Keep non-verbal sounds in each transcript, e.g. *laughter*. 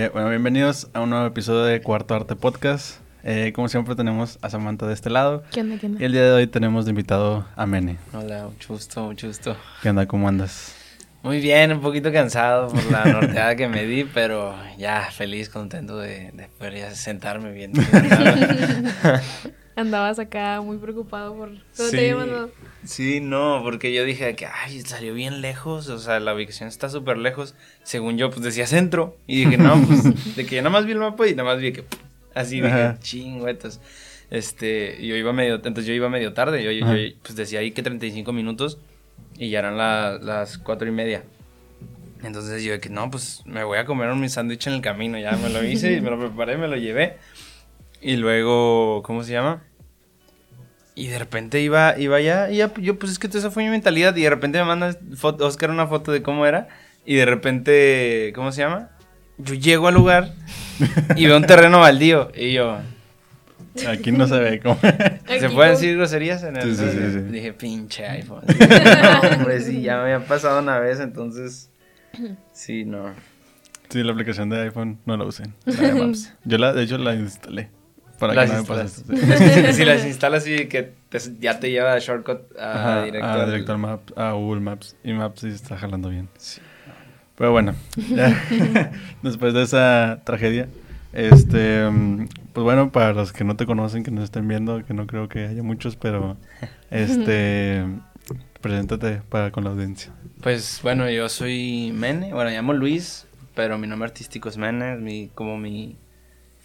Eh, bueno, bienvenidos a un nuevo episodio de Cuarto Arte Podcast. Eh, como siempre tenemos a Samantha de este lado. ¿Qué onda, qué onda? Y el día de hoy tenemos de invitado a Mene. Hola, mucho gusto, mucho gusto. ¿Qué onda? ¿Cómo andas? Muy bien, un poquito cansado por la norteada que me di, pero ya feliz, contento de, de poder ya sentarme bien. *laughs* *laughs* Andabas acá muy preocupado por... ¿Dónde Sí. te había mandado? Sí, no, porque yo dije que, ay, salió bien lejos, o sea, la ubicación está súper lejos. Según yo, pues decía centro. Y dije, no, pues, *laughs* de que yo nada más vi el mapa y nada más vi que, así dije, chingüetas. Este, yo iba medio, entonces yo iba medio tarde, yo, yo- pues decía ahí que 35 minutos y ya eran la- las cuatro y media. Entonces yo que no, pues me voy a comer mi sándwich en el camino, ya me lo hice y me lo *laughs* preparé, me lo llevé. Y luego, ¿cómo se llama? Y de repente iba, iba ya, y ya, yo pues es que esa fue mi mentalidad y de repente me manda foto, Oscar una foto de cómo era y de repente, ¿cómo se llama? Yo llego al lugar y veo un terreno baldío y yo, Aquí no se ve cómo. ¿se pueden no. decir groserías en el Sí, sí, sí, sí. Dije, pinche iPhone. *laughs* no, hombre, sí, ya me había pasado una vez, entonces, sí, no. sí, la aplicación de iPhone no la usen. *laughs* la de Maps. Yo la, de hecho la instalé. Para Las que no me pase sí. si, *laughs* *laughs* si las instalas y que te- ya te lleva shortcut a Ajá, directo, a al- directo al map, a Google Maps. Y Maps sí está jalando bien. Pero bueno, ya, *laughs* después de esa tragedia, este, pues bueno, para los que no te conocen, que nos estén viendo, que no creo que haya muchos, pero este, preséntate para con la audiencia. Pues bueno, yo soy Mene, bueno, me llamo Luis, pero mi nombre artístico es Mene, mi, como mi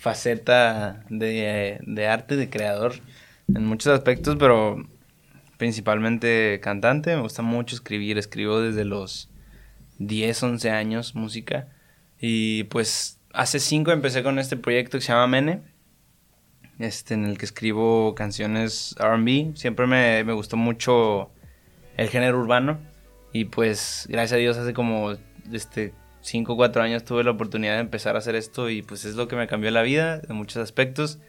faceta de, de arte, de creador, en muchos aspectos, pero principalmente cantante, me gusta mucho escribir, escribo desde los 10, 11 años música, y pues hace 5 empecé con este proyecto que se llama Mene, este, en el que escribo canciones RB, siempre me, me gustó mucho el género urbano. Y pues, gracias a Dios, hace como este 5 o 4 años tuve la oportunidad de empezar a hacer esto y pues es lo que me cambió la vida en muchos aspectos.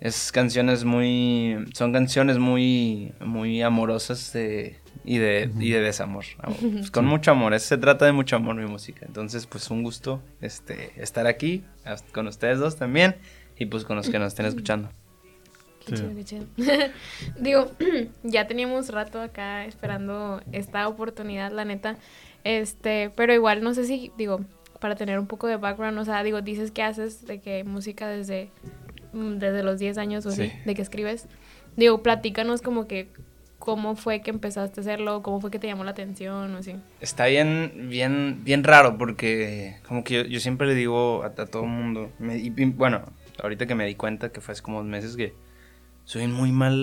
Es canciones muy... Son canciones muy, muy amorosas de, y, de, y de desamor. Amor. Pues, con mucho amor. Es- se trata de mucho amor mi música. Entonces, pues un gusto este, estar aquí con ustedes dos también y pues con los que nos estén escuchando. Qué Sí. chido, qué chido. *laughs* Digo, *clears throat* ya teníamos rato acá esperando esta oportunidad, la neta. Este, pero igual no sé si, digo, para tener un poco de background, o sea, digo, dices que haces de que música desde, mm, desde los 10 años o así, Sí. de que escribes. Digo, platícanos como que cómo fue que empezaste a hacerlo, cómo fue que te llamó la atención o así. Está bien, bien, bien raro porque como que yo, yo siempre le digo a, a todo el mundo, me- y bueno, ahorita que me di cuenta que fue hace como dos meses que soy muy mal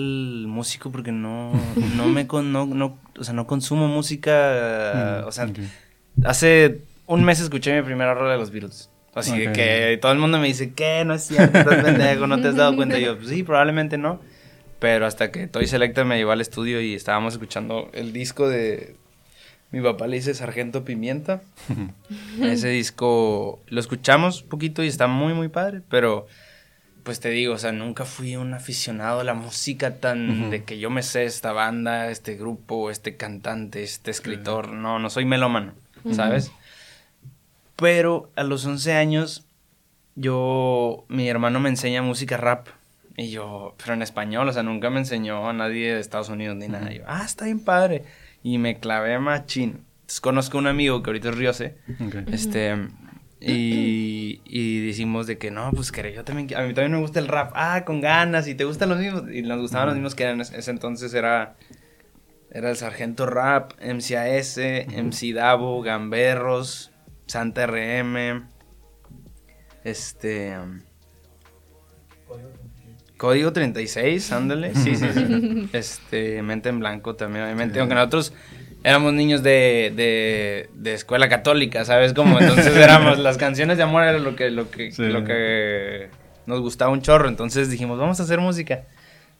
músico porque no, no me con, no, no, o sea, no consumo música, Mm, o sea, hace un mes escuché mi primera rola de los Beatles. Así que todo el mundo me dice, ¿qué? No es cierto, estás *laughs* pendejo, no te has dado cuenta. Y yo, pues sí, probablemente no. Pero hasta que Toy Selecta me llevó al estudio y estábamos escuchando el disco de... Mi papá le dice Sargento Pimienta. *laughs* Ese disco lo escuchamos un poquito y está muy, muy padre, pero pues te digo, o sea, nunca fui un aficionado a la música tan de que yo me sé esta banda, este grupo, este cantante, este escritor. No, no soy melómano, ¿sabes? Pero a los 11 años, yo, mi hermano me enseña música rap. Y yo, pero en español, o sea, nunca me enseñó a nadie de Estados Unidos ni nada. Y yo, ah, está bien padre. Y me clavé machín. Entonces conozco a un amigo que ahorita es Riose. Ok. Este, y, y decimos de que no, pues que yo también, a mí también me gusta el rap. Ah, con ganas, y te gustan los mismos. Y nos gustaban los mismos que eran, ese entonces era, era el Sargento Rap, MCAS, MC Davo, Gamberros, Santa RM, este... um, Código 36, ándale, sí, sí, sí. *laughs* Este, Mente en Blanco también, obviamente, aunque nosotros éramos niños de, de, de escuela católica, ¿sabes? Como entonces *laughs* éramos, las canciones de amor era lo que, lo que, Sí. lo que nos gustaba un chorro, entonces dijimos, vamos a hacer música.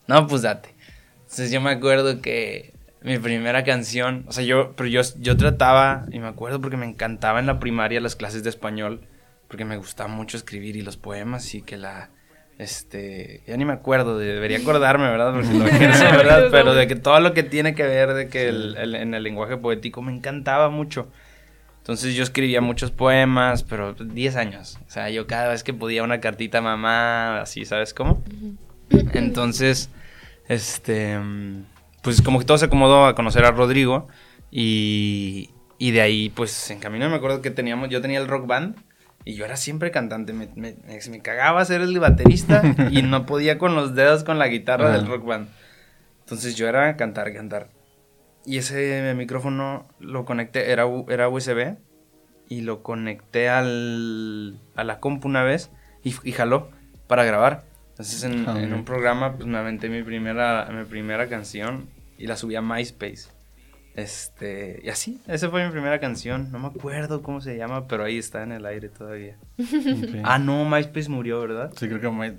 No, pues date. Entonces yo me acuerdo que mi primera canción, o sea, yo, pero yo, yo trataba, y me acuerdo porque me encantaba en la primaria las clases de español, porque me gustaba mucho escribir y los poemas y que la, este, ya ni me acuerdo, de- debería *laughs* acordarme, ¿verdad? Porque lo *laughs* ejerzo, ¿verdad? Pero de que todo lo que tiene que ver de que el, el- en el lenguaje poético me encantaba mucho. Entonces yo escribía muchos poemas, pero 10 años. O sea, yo cada vez que podía una cartita a mamá, así, ¿sabes cómo? *clears throat* Entonces, este, pues como que todo se acomodó a conocer a Rodrigo y, y de ahí, pues en camino me acuerdo que teníamos, yo tenía el rock band y yo era siempre cantante, me, me, me cagaba ser el baterista *laughs* y no podía con los dedos con la guitarra del rock band. Entonces yo era cantar, cantar. Y ese micrófono lo conecté, era, era USB, y lo conecté al, a la compu una vez y, y jaló para grabar. Entonces en, en ok. un programa pues me aventé mi primera, mi primera canción y la subí a MySpace. Este, y así, esa fue mi primera canción. No me acuerdo cómo se llama, pero ahí está en el aire todavía. *laughs* Ah, no, MySpace murió, ¿verdad? Sí, creo que My...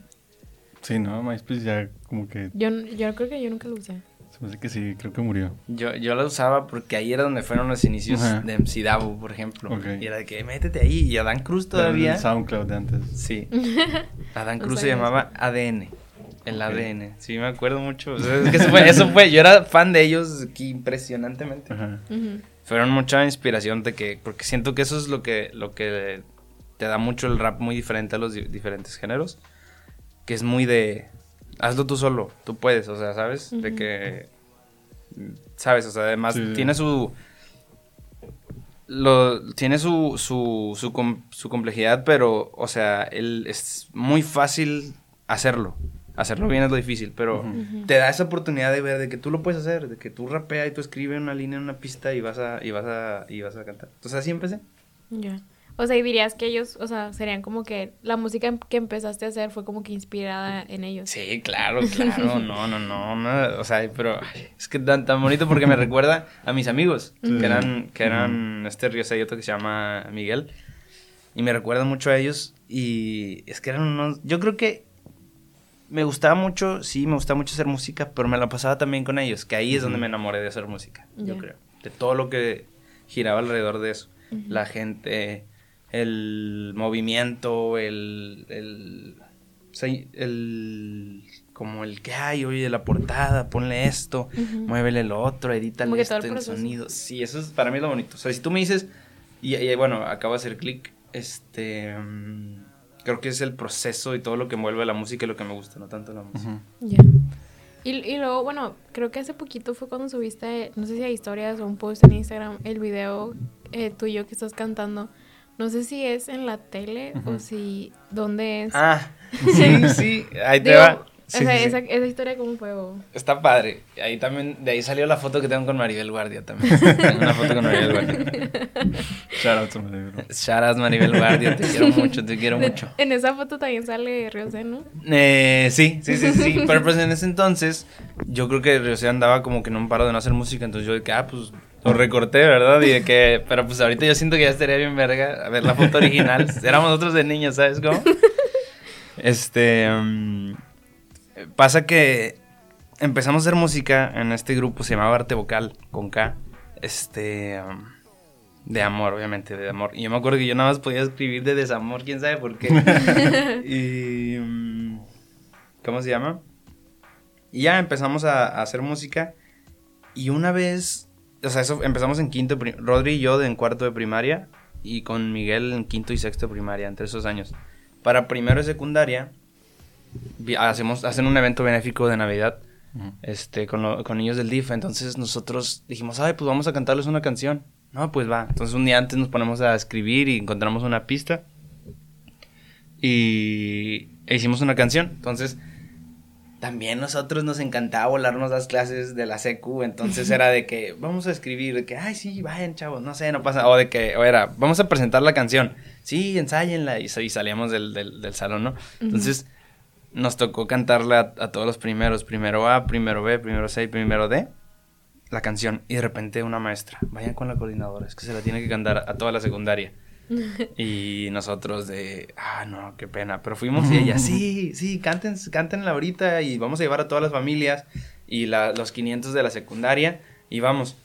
Sí, ¿no? MySpace ya como que... Yo, yo creo que yo nunca lo usé. Se me hace que sí, creo que murió. Yo, yo la usaba porque ahí era donde fueron los inicios Ajá. de MC Davo, por ejemplo. Y era de que métete ahí. Y Adán Cruz todavía. El SoundCloud de antes. Sí. *laughs* Adán Cruz se llamaba ADN. El. ADN. Sí, me acuerdo mucho. O *laughs* sea, es que eso, fue, eso fue. Yo era fan de ellos aquí impresionantemente. Ajá. Fueron mucha inspiración de que. Porque siento que eso es lo que, lo que te da mucho el rap muy diferente a los di- diferentes géneros. Que es muy de. Hazlo tú solo. Tú puedes. O sea, ¿sabes? De que. ¿Sabes? O sea, además Sí. tiene su. Lo, tiene su, su, su, com- su complejidad, pero, o sea, él es muy fácil hacerlo. Hacerlo bien es lo difícil, pero Ujú. te da esa oportunidad de ver de que tú lo puedes hacer, de que tú rapeas y tú escribes una línea en una pista y vas a, y vas a, y vas a cantar. Entonces así empecé. Ya. O sea, y dirías que ellos, o sea, serían como que la música em- que empezaste a hacer fue como que inspirada en ellos. Sí, claro, claro, no, no, no, no, o sea, pero ay, es que tan, tan bonito porque me *laughs* recuerda a mis amigos, Sí. que eran, que eran este Río otro que se llama Miguel, y me recuerda mucho a ellos, y es que eran unos, yo creo que me gustaba mucho, sí, me gustaba mucho hacer música, pero me la pasaba también con ellos, que ahí es donde me enamoré de hacer música, yo creo, de todo lo que giraba alrededor de eso, la gente, el movimiento, el, el, como el que hay, oye, la portada, ponle esto, Ujú. muévele lo otro, edítale esto todo el sonido. Sí, eso es para mí lo bonito. O sea, si tú me dices, y, y, bueno, acabo de hacer clic, este, mm, creo que es el proceso y todo lo que envuelve la música y lo que me gusta, no tanto la música. Ya. Y, y luego, bueno, creo que hace poquito fue cuando subiste, no sé si hay historias o un post en Instagram, el video eh, tuyo que estás cantando. No sé si es en la tele o si, ¿dónde es? Ah, *laughs* sí, sí, ahí te Digo, va. Sí, o sea, sí. Esa, esa historia, ¿cómo fue? o? Está padre. Ahí también, de ahí salió la foto que tengo con Maribel Guardia también. *laughs* Tengo una foto con Maribel Guardia. Shout out to my baby. Shout out Maribel Guardia, te quiero mucho, te quiero De- mucho. En esa foto también sale Riosé, ¿no? Eh, sí, sí, sí, sí. *laughs* Pero pues en ese entonces, yo creo que José andaba como que un paro de no hacer música. Entonces yo de que, ah, pues lo recorté, ¿verdad? Y de que, pero pues ahorita yo siento que ya estaría bien verga. A ver la foto original. Éramos nosotros de niños, ¿sabes cómo? *laughs* Este. mm, pasa que empezamos a hacer música en este grupo, se llamaba Arte Vocal, con K. Este. um, de amor, obviamente, de amor. Y yo me acuerdo que yo nada más podía escribir de desamor, quién sabe por qué. *laughs* y. mm, ¿Cómo se llama? Y ya empezamos a, a hacer música. Y una vez. O sea, eso empezamos en quinto. Rodri y yo de- en cuarto de primaria. Y con Miguel en quinto y sexto de primaria, entre esos años. Para primero de secundaria. Hacemos, hacen un evento benéfico de Navidad este, con, lo- con niños del DIF. Entonces nosotros dijimos, ay, pues vamos a cantarles una canción. No, pues va. Entonces un día antes nos ponemos a escribir y encontramos una pista. Y e hicimos una canción. Entonces también nosotros nos encantaba volarnos las clases de la secu. Entonces era de que vamos a escribir, de que, ay, sí, vayan, chavos, no sé, no pasa. O de que, o era, vamos a presentar la canción. Sí, ensáyenla. Y, sa- y salíamos del, del, del salón, ¿no? Entonces nos tocó cantarle a, a todos los primeros, primero A, primero B, primero C y primero D, la canción. Y de repente una maestra, vayan con la coordinadora, es que se la tiene que cantar a toda la secundaria. *laughs* Y nosotros de, ah, no, qué pena. Pero fuimos y ella, sí, sí, canten, cántenla ahorita y vamos a llevar a todas las familias y la- los 500 de la secundaria y vamos.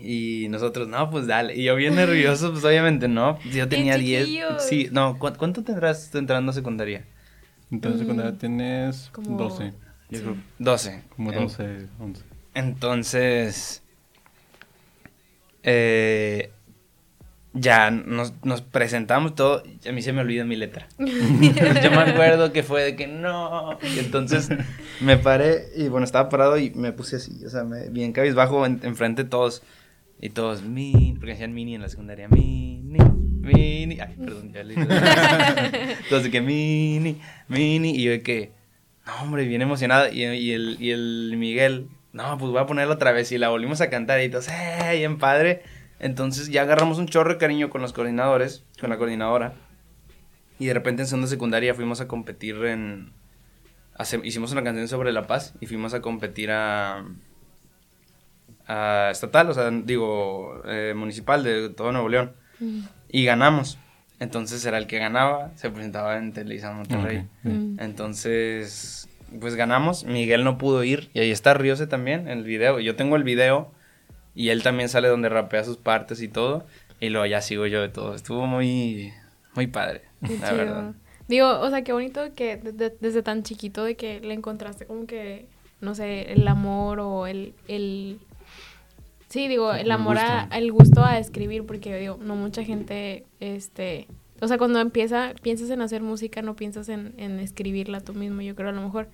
Y nosotros, no, pues dale. Y yo bien nervioso, pues obviamente no. Yo *laughs* tenía 10. chiquillos. Sí, no, ¿cu- ¿cuánto tendrás entrando a secundaria? Entonces, Mm, secundaria tienes como- 12. Yo Sí. creo 12. Como En- 12, 11. Entonces, eh, ya nos, nos presentamos todo, a mí se me olvida mi letra. *laughs* Yo me acuerdo que fue de que no. Y entonces me paré y bueno, estaba parado y me puse así, o sea, me, bien cabizbajo en- enfrente de todos. Y todos, mini, porque decían mini en la secundaria, mini, mini. Ay, perdón, ya le *laughs* Entonces, que mini, mini. Y yo de que, no, hombre, bien emocionado. Y, y el, y el Miguel, no, pues voy a ponerla otra vez. Y la volvimos a cantar y todos, ¡eh! Bien padre. Entonces ya agarramos un chorro de cariño con los coordinadores, con la coordinadora. Y de repente en segunda secundaria fuimos a competir en... hace- hicimos una canción sobre La Paz y fuimos a competir a... a estatal, o sea, digo, eh, municipal de todo Nuevo León. Y ganamos. Entonces era el que ganaba, se presentaba en Televisa Monterrey. Mm. Entonces, pues ganamos. Miguel no pudo ir. Y ahí está Riose también en el video. Yo tengo el video. Y él también sale donde rapea sus partes y todo. Y luego ya sigo yo de todo. Estuvo muy, muy padre. Qué la chido. verdad. Digo, o sea, qué bonito que de- de- desde tan chiquito de que le encontraste como que, no sé, el amor o el... el sí, digo, el El amor a, el gusto a escribir, porque digo, no mucha gente, este... O sea, cuando empieza, piensas en hacer música, no piensas en, en escribirla tú mismo, yo creo a lo mejor.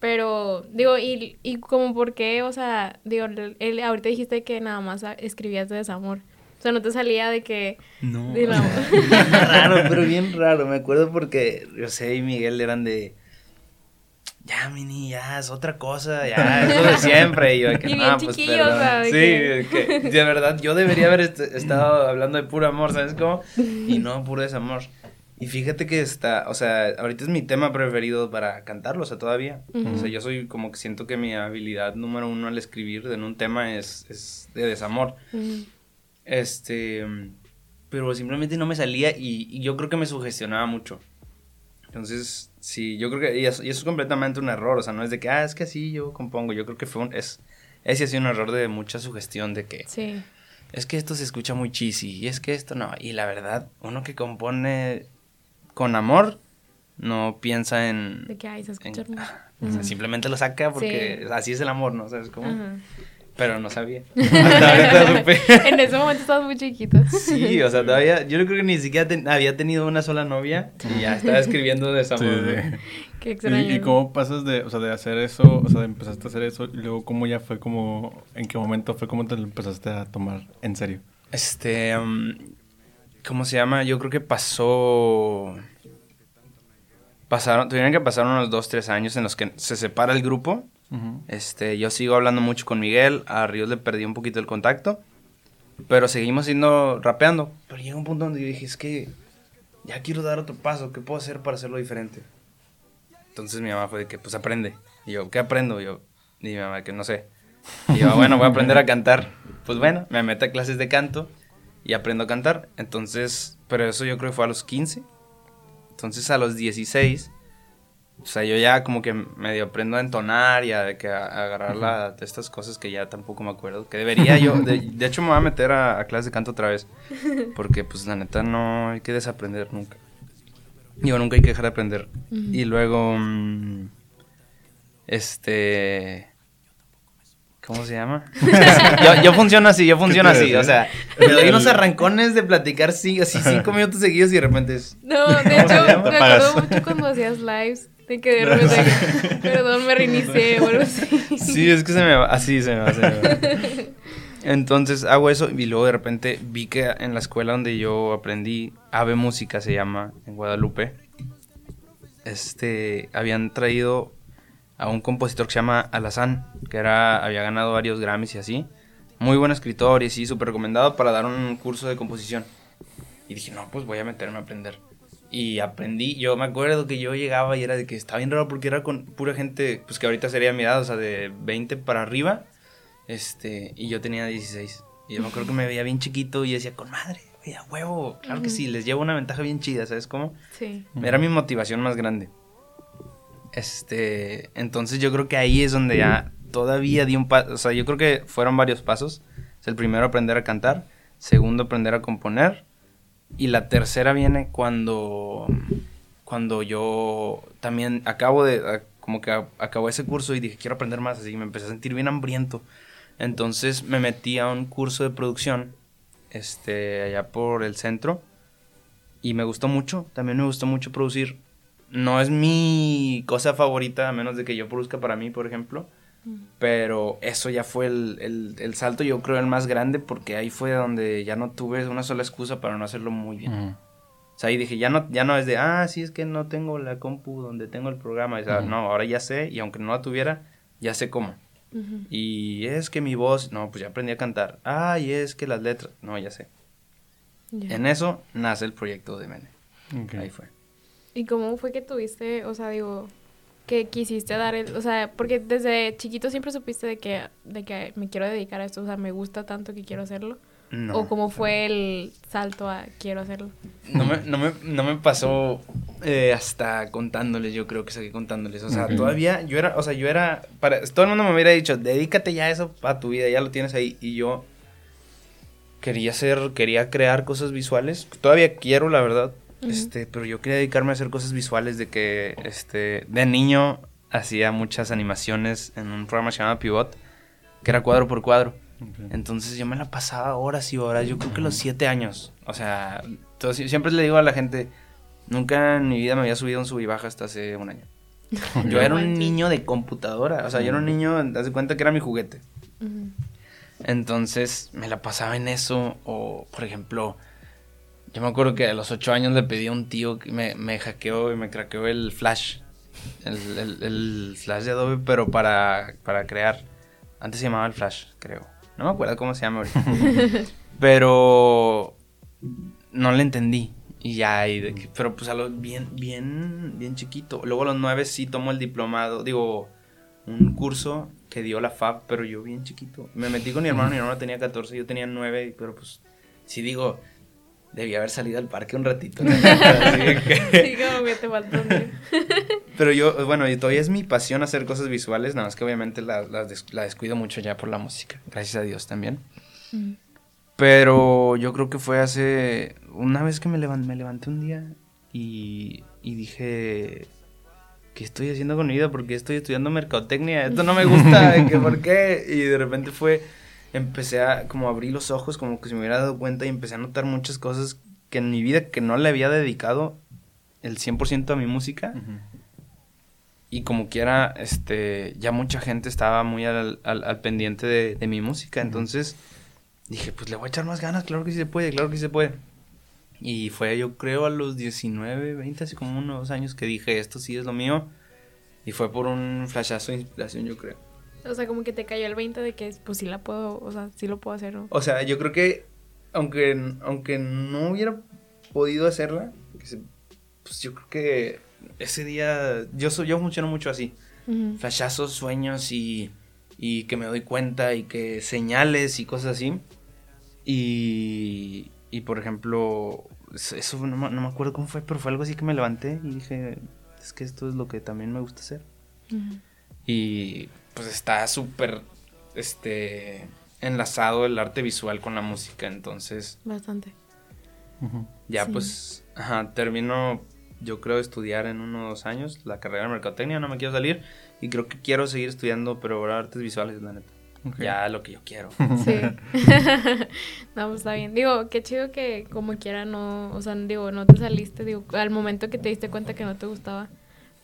Pero, digo, y, y como por qué, o sea, digo, él, ahorita dijiste que nada más escribías de desamor. O sea, no te salía de que... No. de la- bien *laughs* *laughs* raro, pero bien raro. Me acuerdo porque José y Miguel eran de. Ya, mini, ya, es otra cosa, ya, *laughs* es lo de siempre. Y yo, de que, Y bien "No, pues, chiquillos, perdón". o sea, de Sí, que- de que, de verdad, yo debería haber est- estado hablando de puro amor, ¿sabes cómo? Y no puro desamor. Y fíjate que está, o sea, ahorita es mi tema preferido para cantarlo, o sea, todavía. O sea, yo soy como que siento que mi habilidad número uno al escribir en un tema es, es de desamor. Mm. Este, mm, pero simplemente no me salía y, y yo creo que me sugestionaba mucho. Entonces, sí, yo creo que, y eso, y eso es completamente un error, o sea, no es de que, ah, es que así yo compongo, yo creo que fue un, es, ese ha sido un error de mucha sugestión de que, Sí. es que esto se escucha muy cheesy, y es que esto no, y la verdad, uno que compone con amor, no piensa en... De que, ay, se en- escucha o sea, *laughs* simplemente lo saca porque Sí. así es el amor, ¿no? ¿Sabes cómo? Ajá. Pero no sabía. *laughs* Hasta ahorita supe. en ese momento estabas muy chiquito. Sí, o sea, todavía, yo creo que ni siquiera ten- había tenido una sola novia y ya estaba escribiendo de esa Sí, sí. Qué extraño. ¿Y, y cómo pasas de, o sea, de hacer eso, o sea, de empezaste a hacer eso y luego cómo ya fue como, en qué momento fue como te lo empezaste a tomar en serio? Este, um, ¿cómo se llama? Yo creo que pasó, pasaron, tuvieron que pasar unos dos, tres años en los que se separa el grupo. Este, yo sigo hablando mucho con Miguel, a Ríos le perdí un poquito el contacto, pero seguimos siendo rapeando. Pero llega un punto donde yo dije, es que ya quiero dar otro paso, ¿qué puedo hacer para hacerlo diferente? Entonces mi mamá fue de que, pues aprende. Y yo, ¿qué aprendo? Y yo, y mi mamá, que no sé. Y yo, bueno, voy a aprender a *laughs* cantar. Pues bueno, me meto a clases de canto y aprendo a cantar. Entonces, pero eso yo creo que fue a los 15. Entonces a los 16, o sea, yo ya como que medio aprendo a entonar y a, de que a- a agarrar la- de estas cosas que ya tampoco me acuerdo. Que debería yo, de, de hecho me voy a meter a, a clases de canto otra vez. *laughs* Porque pues la neta no hay que desaprender nunca. Digo, nunca hay que dejar de aprender. Y luego, mm, este... ¿Cómo se llama? *laughs* yo, yo funciono así, yo funciono así. O sea, me doy unos arrancones de platicar sí, así cinco *laughs* minutos seguidos y de repente es... No, de ¿Cómo se hecho, me acuerdo mucho cuando hacías lives. De que de repente, *laughs* perdón, me reinicié o algo así. Sí, es que se me va, así se me va, se me va. *laughs* Entonces hago eso y luego de repente vi que en la escuela donde yo aprendí, Ave Música se llama, en Guadalupe, este, habían traído a un compositor que se llama Alazán, que era, había ganado varios Grammys y así. Muy buen escritor y sí, súper recomendado para dar un curso de composición. Y dije, no, pues voy a meterme a aprender. Y aprendí, yo me acuerdo que yo llegaba y era de que estaba bien raro porque era con pura gente, pues que ahorita sería mi edad, o sea, de 20 para arriba. Este, y yo tenía 16. Y yo me acuerdo que me veía bien chiquito y decía, con madre, a huevo, claro que sí, les llevo una ventaja bien chida, ¿sabes cómo? Sí. Era mi motivación más grande. Este, entonces yo creo que ahí es donde ya todavía di un paso, o sea, yo creo que fueron varios pasos. Es el primero aprender a cantar, segundo aprender a componer y la tercera viene cuando cuando yo también acabo de como que acabó ese curso y dije, quiero aprender más, así que me empecé a sentir bien hambriento. Entonces me metí a un curso de producción este, allá por el centro. Y me gustó mucho, también me gustó mucho producir. No es mi cosa favorita, a menos de que yo produzca para mí, por ejemplo. Pero eso ya fue el, el, el, salto, yo creo, el más grande, porque ahí fue donde ya no tuve una sola excusa para no hacerlo muy bien. O sea, ahí dije, ya no, ya no es de, ah, sí, es que no tengo la compu donde tengo el programa. O sea, no, ahora ya sé, y aunque no la tuviera, ya sé cómo. Y es que mi voz, no, pues ya aprendí a cantar. Ah, y es que las letras, no, ya sé. En eso nace el proyecto de Mene. Ahí fue. ¿Y cómo fue que tuviste, o sea, digo, que quisiste dar el, o sea, porque desde chiquito siempre supiste de que, de que me quiero dedicar a esto, o sea, me gusta tanto que quiero hacerlo? No. ¿O cómo fue el salto a quiero hacerlo? No me, no me, no me pasó eh, hasta contándoles, yo creo que seguí contándoles. O sea, todavía yo era, o sea, yo era, para, todo el mundo me hubiera dicho, dedícate ya a eso a tu vida, ya lo tienes ahí. Y yo quería hacer, quería crear cosas visuales. Todavía quiero, la verdad. Este, pero yo quería dedicarme a hacer cosas visuales de que, este, de niño hacía muchas animaciones en un programa llamado Pivot, que era cuadro por cuadro. Entonces yo me la pasaba horas y horas, yo creo que los siete años. O sea, siempre le digo a la gente, nunca en mi vida me había subido un sub y baja hasta hace un año. *laughs* yo era un niño de computadora, o sea, yo era un niño, das cuenta que era mi juguete. Entonces me la pasaba en eso, o por ejemplo, yo me acuerdo que a los ocho años le pedí a un tío que me, me hackeó y me craqueó el Flash, el, el, Flash de Adobe, pero para, para crear. Antes se llamaba el Flash, creo. No me acuerdo cómo se llama ahorita. *laughs* pero no le entendí. Y ya, y pero pues a los bien, bien, bien chiquito. Luego a los nueve sí tomó el diplomado, digo, un curso que dio la FAB, pero yo bien chiquito. Me metí con mi hermano, mi hermano tenía 14, yo tenía 9, pero pues sí digo, debía haber salido al parque un ratito. *laughs* sí, como que te faltó *laughs* Pero yo, bueno, y todavía es mi pasión hacer cosas visuales, nada más que obviamente la, la, descuido mucho ya por la música, gracias a Dios también. Mm. Pero yo creo que fue hace, una vez que me, me levanté un día y, y dije, ¿qué estoy haciendo con mi vida? ¿Por qué estoy estudiando mercadotecnia? Esto no me gusta, ¿por qué? Y de repente fue, empecé a como abrir los ojos, como que se me hubiera dado cuenta y empecé a notar muchas cosas que en mi vida que no le había dedicado el 100% a mi música. Y como quiera, este, ya mucha gente estaba muy al, al, pendiente de, mi música. Entonces dije, pues le voy a echar más ganas, claro que sí se puede, claro que sí se puede. Y fue yo creo a los 19, 20, así como unos años que dije, esto sí es lo mío. Y fue por un flashazo de inspiración, yo creo. O sea, como que te cayó el 20 de que pues sí la puedo, o sea, sí lo puedo hacer, ¿no? O sea, yo creo que aunque, aunque no hubiera podido hacerla, pues yo creo que ese día, yo, soy, yo funciono mucho así. Flashazos, sueños y, y que me doy cuenta y que señales y cosas así. Y, y por ejemplo, eso no, me acuerdo cómo fue, pero fue algo así que me levanté y dije, es que esto es lo que también me gusta hacer. Y pues está súper, este, enlazado el arte visual con la música, entonces... Bastante. Ya pues, ajá, termino, yo creo, estudiar en unos años la carrera de mercadotecnia, no me quiero salir y creo que quiero seguir estudiando, pero ahora artes visuales, la neta. Ya lo que yo quiero. *laughs* Sí. *laughs* no, pues está bien. Digo, qué chido que como quiera no, o sea, digo, no te saliste, digo, al momento que te diste cuenta que no te gustaba.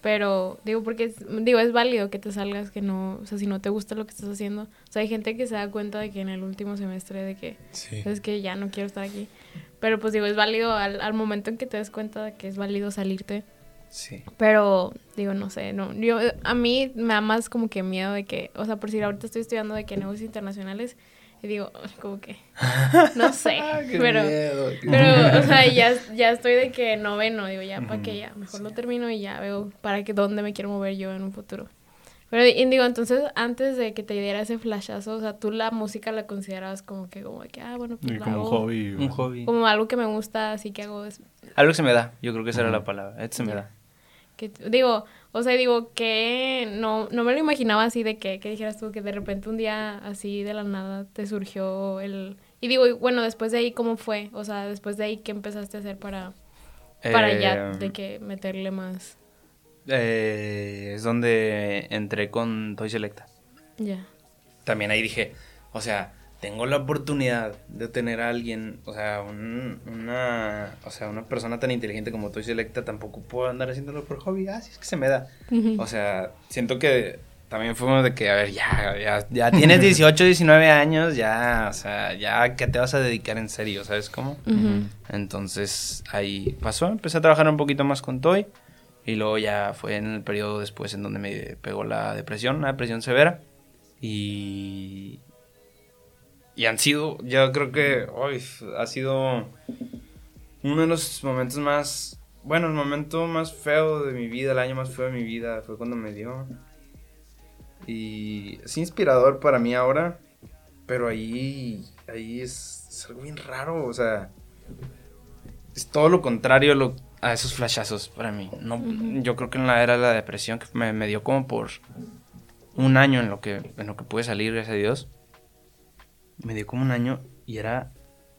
Pero, digo, porque, digo, es válido que te salgas, que no, o sea, si no te gusta lo que estás haciendo. O sea, hay gente que se da cuenta de que en el último semestre de que, es que ya no quiero estar aquí. Pero, pues, digo, es válido al, al momento en que te des cuenta de que es válido salirte Sí. Pero, digo, no sé, no, yo, a mí me da más como que miedo de que, o sea, por si ahorita estoy estudiando de que negocios internacionales, y digo, como que, *laughs* no sé, pero, pero, o sea, ya, ya estoy de que noveno, digo, ya, ¿para que ya? Mejor lo termino y ya veo para que dónde me quiero mover yo en un futuro. Pero, y digo, entonces, antes de que te diera ese flashazo, o sea, tú la música la considerabas como que, como que, ah, bueno, pues como hobby. Un hobby. Como algo que me gusta, así que hago... Algo que se me da, yo creo que esa era la palabra, esto se me da digo, o sea, digo que no, no me lo imaginaba así de que, que dijeras tú que de repente un día así de la nada te surgió el... Y digo, bueno, después de ahí, ¿cómo fue? O sea, después de ahí, ¿qué empezaste a hacer para, para ya de em, que meterle más? Eh, es donde entré con Toy Selecta. Ya. También ahí dije, o sea, tengo la oportunidad de tener a alguien, o sea, una, o sea, una persona tan inteligente como tú y selecta, tampoco puedo andar haciéndolo por hobby. Ah, sí, es que se me da. O sea, siento que también uno de que, a ver, ya, ya, ya tienes *laughs* 18, 19 años, ya, o sea, ya que te vas a dedicar en serio, ¿sabes cómo? Entonces, ahí pasó, empecé a trabajar un poquito más con Toy. Y luego ya fue en el periodo después en donde me pegó la depresión, una depresión severa. Y, y han sido, yo creo que hoy ha sido uno de los momentos más, bueno, el momento más feo de mi vida, el año más feo de mi vida fue cuando me dio. Y es inspirador para mí ahora, pero ahí, ahí es, algo bien raro, o sea, es todo lo contrario a esos flashazos para mí. No, Yo creo que en la era de la depresión que me, me dio como por un año en lo que, en lo que pude salir, gracias a Dios me dio como un año y era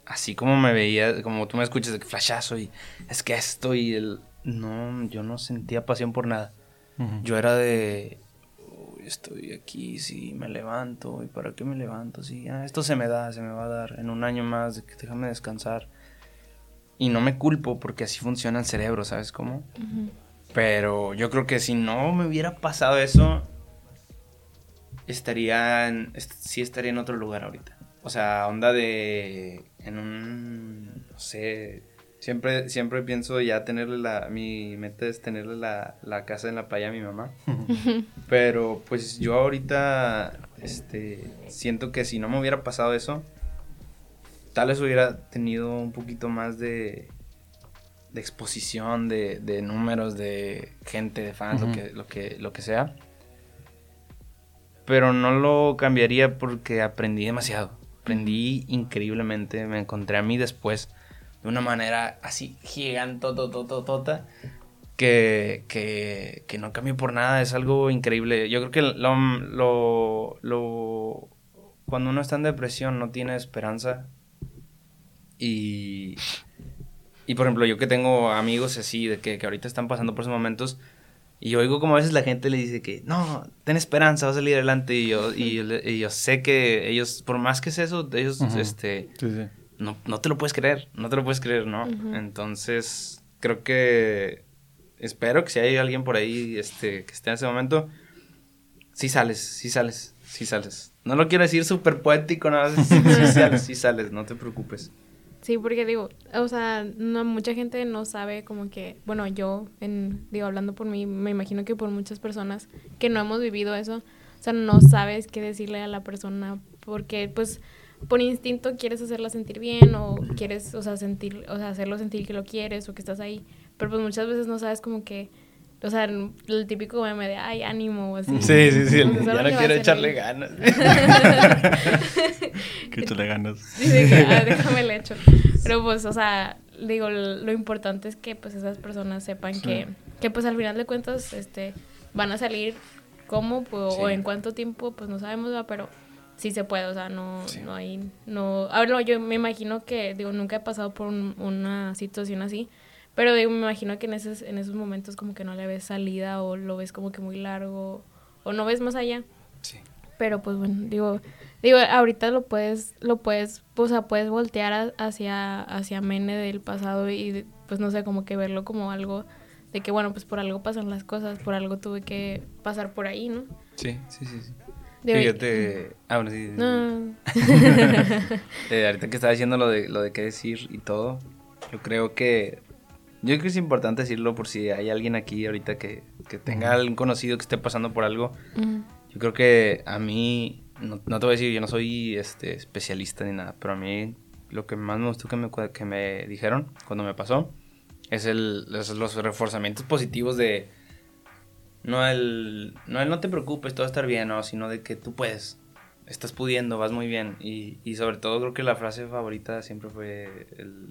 así como me veía, como tú me escuchas de que flashazo y es que esto y el... No, yo no sentía pasión por nada. Yo era de... estoy aquí, sí, me levanto. ¿Y para qué me levanto? Sí, ah, esto se me da, se me va a dar en un año más, déjame descansar. Y no me culpo porque así funciona el cerebro, ¿sabes cómo? Pero yo creo que si no me hubiera pasado eso, estaría en, sí estaría en otro lugar ahorita. O sea, onda de. En un. No sé. Siempre, siempre pienso ya tenerle la. Mi meta es tenerle la, la casa en la playa a mi mamá. *laughs* Pero pues yo ahorita. Este. Siento que si no me hubiera pasado eso. Tal vez hubiera tenido un poquito más de. De exposición, de, de números, de gente, de fans, lo, que, lo, que, lo que sea. Pero no lo cambiaría porque aprendí demasiado aprendí increíblemente, me encontré a mí después de una manera así gigantotototota que, que, que no cambió por nada, es algo increíble. Yo creo que lo, lo, lo, cuando uno está en depresión no tiene esperanza y, y por ejemplo yo que tengo amigos así de que, que ahorita están pasando por esos momentos, y oigo como a veces la gente le dice que, no, ten esperanza, va a salir adelante. Y yo, y, yo sé que ellos, por más que es eso, ellos, este, No, no te lo puedes creer, no te lo puedes creer, ¿no? Entonces, creo que, espero que si hay alguien por ahí, este, que esté en ese momento, sí sales, sí sales, sí sales. No lo quiero decir súper poético, nada, sí, sí *laughs* sales, sí sales, no te preocupes. Sí, porque digo, o sea, no, mucha gente no sabe como que, bueno, yo, en, digo, hablando por mí, me imagino que por muchas personas que no hemos vivido eso, o sea, no sabes qué decirle a la persona porque, pues, por instinto quieres hacerla sentir bien o quieres, o sea, sentir, o sea, hacerlo sentir que lo quieres o que estás ahí, pero pues muchas veces no sabes como que o sea, el típico meme de, ay, ánimo, o así. Sí, sí, sí. ya no quiero echarle ganas. *laughs* que echarle ganas. Sí, sí, ah, déjame el hecho. Pero pues, o sea, digo, lo importante es que pues esas personas sepan que, que pues al final de cuentas, este, van a salir cómo pues, o en cuánto tiempo, pues no sabemos, pero sí se puede, o sea, no, no hay, no, ahora yo me imagino que, digo, nunca he pasado por una situación así, pero digo, me imagino que en esos, en esos momentos como que no le ves salida o lo ves como que muy largo o no ves más allá. Sí. Pero pues bueno, digo, digo, ahorita lo puedes, lo puedes, o sea, puedes voltear hacia, hacia Mene del pasado y pues no sé, como que verlo como algo de que bueno, pues por algo pasan las cosas, por algo tuve que pasar por ahí, ¿no? Sí, sí, sí, sí. Fíjate, ah, sí. No. *laughs* eh, ahorita que estaba diciendo lo de, lo de qué decir y todo, yo creo que yo creo que es importante decirlo por si hay alguien aquí ahorita que, que tenga algún conocido que esté pasando por algo. Yo creo que a mí, no, te voy a decir, yo no soy este, especialista ni nada, pero a mí lo que más me gustó que me, que me dijeron cuando me pasó es el, los, reforzamientos positivos de no el, no el no te preocupes, todo va a estar bien, no, sino de que tú puedes, estás pudiendo, vas muy bien. Y, y sobre todo creo que la frase favorita siempre fue el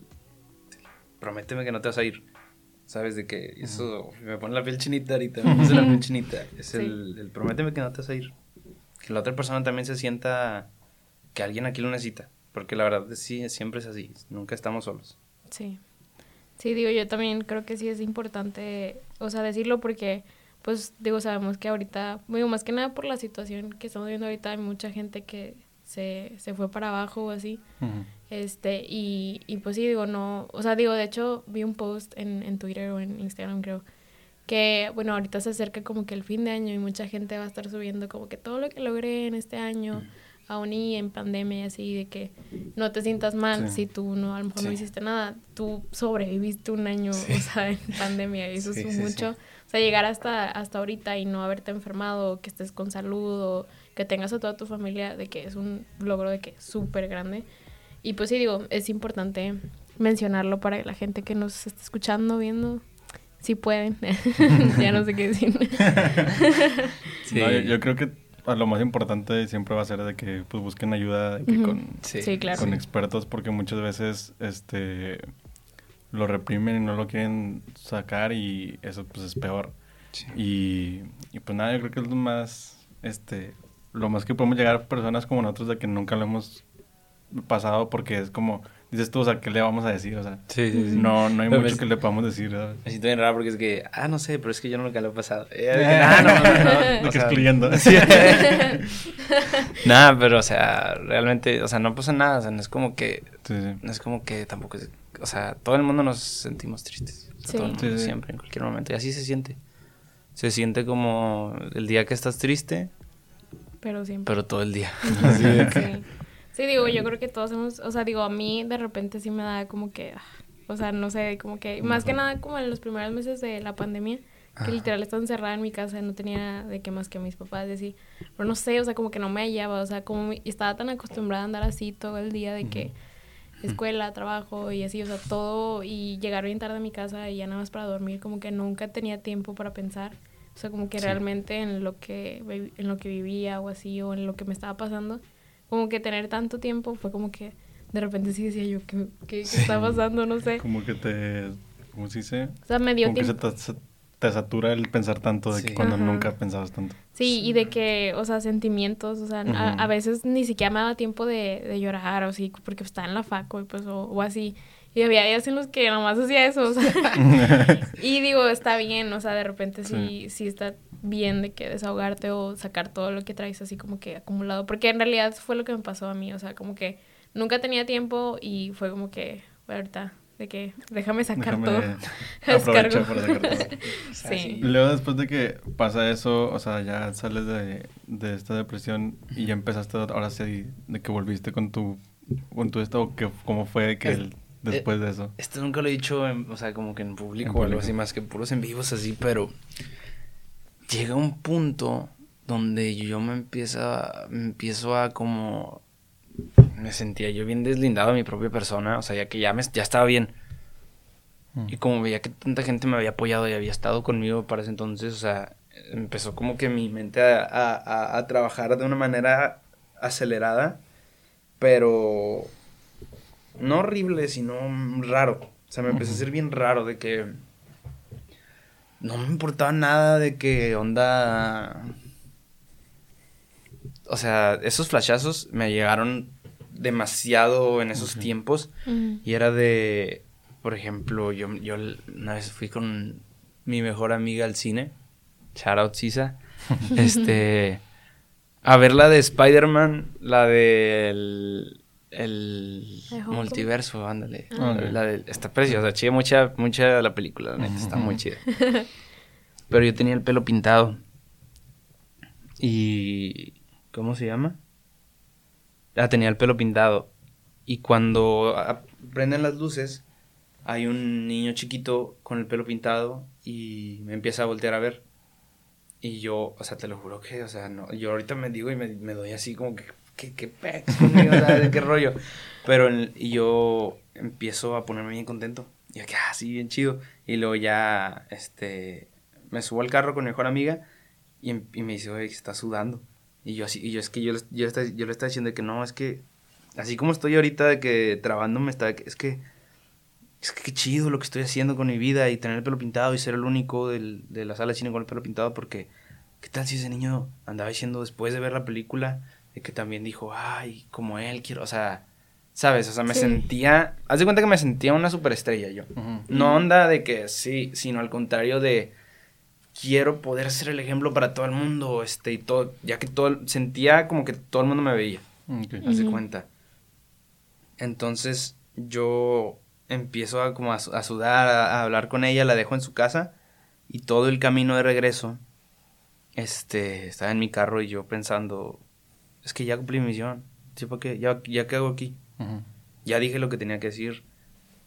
prométeme que no te vas a ir. ¿Sabes? De que eso me pone la piel chinita ahorita, *laughs* me pone la piel chinita. Es el, prométeme que no te vas a ir. Que la otra persona también se sienta que alguien aquí lo necesita. Porque la verdad sí, siempre es así. Nunca estamos solos. Sí. Sí, digo, yo también creo que sí es importante, o sea, decirlo porque, pues, digo, sabemos que ahorita, digo, más que nada por la situación que estamos viendo ahorita, hay mucha gente que se, se fue para abajo o así. Este, y, y pues sí, digo, no, o sea, digo, de hecho, vi un post en, en Twitter o en Instagram, creo, que, bueno, ahorita se acerca como que el fin de año y mucha gente va a estar subiendo como que todo lo que logré en este año, aún y en pandemia y así, de que no te sientas mal si tú no, a lo mejor no hiciste nada, tú sobreviviste un año, o sea, en pandemia y eso es mucho. O sea, llegar hasta, hasta ahorita y no haberte enfermado, que estés con salud o que tengas a toda tu familia, de que es un logro de que súper grande. Y pues sí, digo, es importante mencionarlo para la gente que nos está escuchando, viendo, si pueden. *laughs* ya no sé qué decir. *laughs* yo, creo que lo más importante siempre va a ser de que pues busquen ayuda con, con expertos porque muchas veces este lo reprimen y no lo quieren sacar y eso pues es peor. Y, y, pues nada, yo creo que es lo más este lo más que podemos llegar a personas como nosotros de que nunca lo hemos pasado porque es como dices tú, o sea, ¿qué le vamos a decir? O sea, no, no hay mucho que le podamos decir. ¿verdad? Me siento bien raro porque es que, ah, no sé, pero es que yo nunca lo he pasado. *laughs* ah, no, no, no. que excluyendo. *laughs* *laughs* nada, pero, o sea, realmente, o sea, no pasa nada, o sea, no es como que, no es como que tampoco es, o sea, todo el mundo nos sentimos tristes. todo el mundo, siempre, en cualquier momento. Y así se siente. Se siente como el día que estás triste. Pero siempre. Pero todo el día. *laughs* sí. Sí, digo, yo creo que todos hemos, o sea, digo, a mí de repente sí me da como que, ah, o sea, no sé, como que, más que nada como en los primeros meses de la pandemia, que literal estaba encerrada en mi casa, no tenía de qué más que a mis papás, y así, pero no sé, o sea, como que no me hallaba, o sea, como estaba tan acostumbrada a andar así todo el día de que escuela, trabajo y así, o sea, todo, y llegar bien tarde a mi casa y ya nada más para dormir, como que nunca tenía tiempo para pensar. O sea, como que realmente en lo que, en lo que vivía o así, o en lo que me estaba pasando, como que tener tanto tiempo fue como que de repente sí decía yo, ¿qué, qué, está pasando? No sé. Como que te, ¿cómo se dice? O sea, me dio como tiempo. Que se te, satura el pensar tanto de que cuando nunca pensabas tanto. Sí, y de que, o sea, sentimientos, o sea, a, veces ni siquiera me daba tiempo de, de llorar o así, porque estaba en la faco y pues, o, o así. Y había días en los que nomás hacía eso, o sea. *laughs* y digo, está bien, o sea, de repente sí, sí está bien de que desahogarte o sacar todo lo que traes así como que acumulado. Porque en realidad fue lo que me pasó a mí, o sea, como que nunca tenía tiempo y fue como que, ahorita, de que déjame sacar todo. *laughs* Aprovecha para sacar todo. *laughs* sí. Luego después de que pasa eso, o sea, ya sales de, de esta depresión y ya empezaste ahora sí de que volviste con tu con tu esto, que, ¿cómo fue que el, después de eso? Esto nunca lo he dicho, o sea, como que en público, o algo así, más que puros en vivos así, pero llega un punto donde yo me empiezo a, me empiezo a como me sentía yo bien deslindado de mi propia persona, o sea, ya que ya me ya estaba bien. Mm. Y como veía que tanta gente me había apoyado y había estado conmigo para ese entonces, o sea, empezó como que mi mente a, a, a trabajar de una manera acelerada, pero no horrible, sino raro. O sea, me empezó a ser bien raro de que no me importaba nada de que onda... O sea, esos flashazos me llegaron demasiado en esos tiempos. Y era de, por ejemplo, yo, yo una vez fui con mi mejor amiga al cine. Shout out Sisa. *laughs* este. A ver la de Spider-Man, la del. El multiverso, ándale. Ah, la de, está preciosa, chida mucha, mucha la película, la neta, está muy chida. *laughs* Pero yo tenía el pelo pintado. Y. ¿Cómo se llama? Ah, tenía el pelo pintado. Y cuando prenden las luces, hay un niño chiquito con el pelo pintado y me empieza a voltear a ver. Y yo, o sea, te lo juro que, o sea, no, yo ahorita me digo y me, me doy así como que, ¿qué, qué pex conmigo? ¿Qué rollo? Pero y yo empiezo a ponerme bien contento. Y yo, que, ah, sí, bien chido. Y luego ya, este, me subo al carro con mi mejor amiga y, me dice, oye, está sudando. Y yo así, y yo es que yo, yo, yo le estaba diciendo que no, es que, así como estoy ahorita de que trabándome, está, es que, es que qué chido lo que estoy haciendo con mi vida y tener el pelo pintado y ser el único del, de la sala de cine con el pelo pintado porque, ¿qué tal si ese niño andaba diciendo después de ver la película de que también dijo, ay, como él quiero, o sea, ¿sabes? O sea, me sentía, haz de cuenta que me sentía una superestrella yo. No onda de que sí, sino al contrario de quiero poder ser el ejemplo para todo el mundo, este, y todo, ya que todo, sentía como que todo el mundo me veía. Haz de cuenta. Entonces yo empiezo a, como a, su- a sudar, a, a hablar con ella, la dejo en su casa y todo el camino de regreso, este, estaba en mi carro y yo pensando, es que ya cumplí mi misión, ¿sí, ¿para qué? ¿Ya, ya qué hago aquí? Ya dije lo que tenía que decir.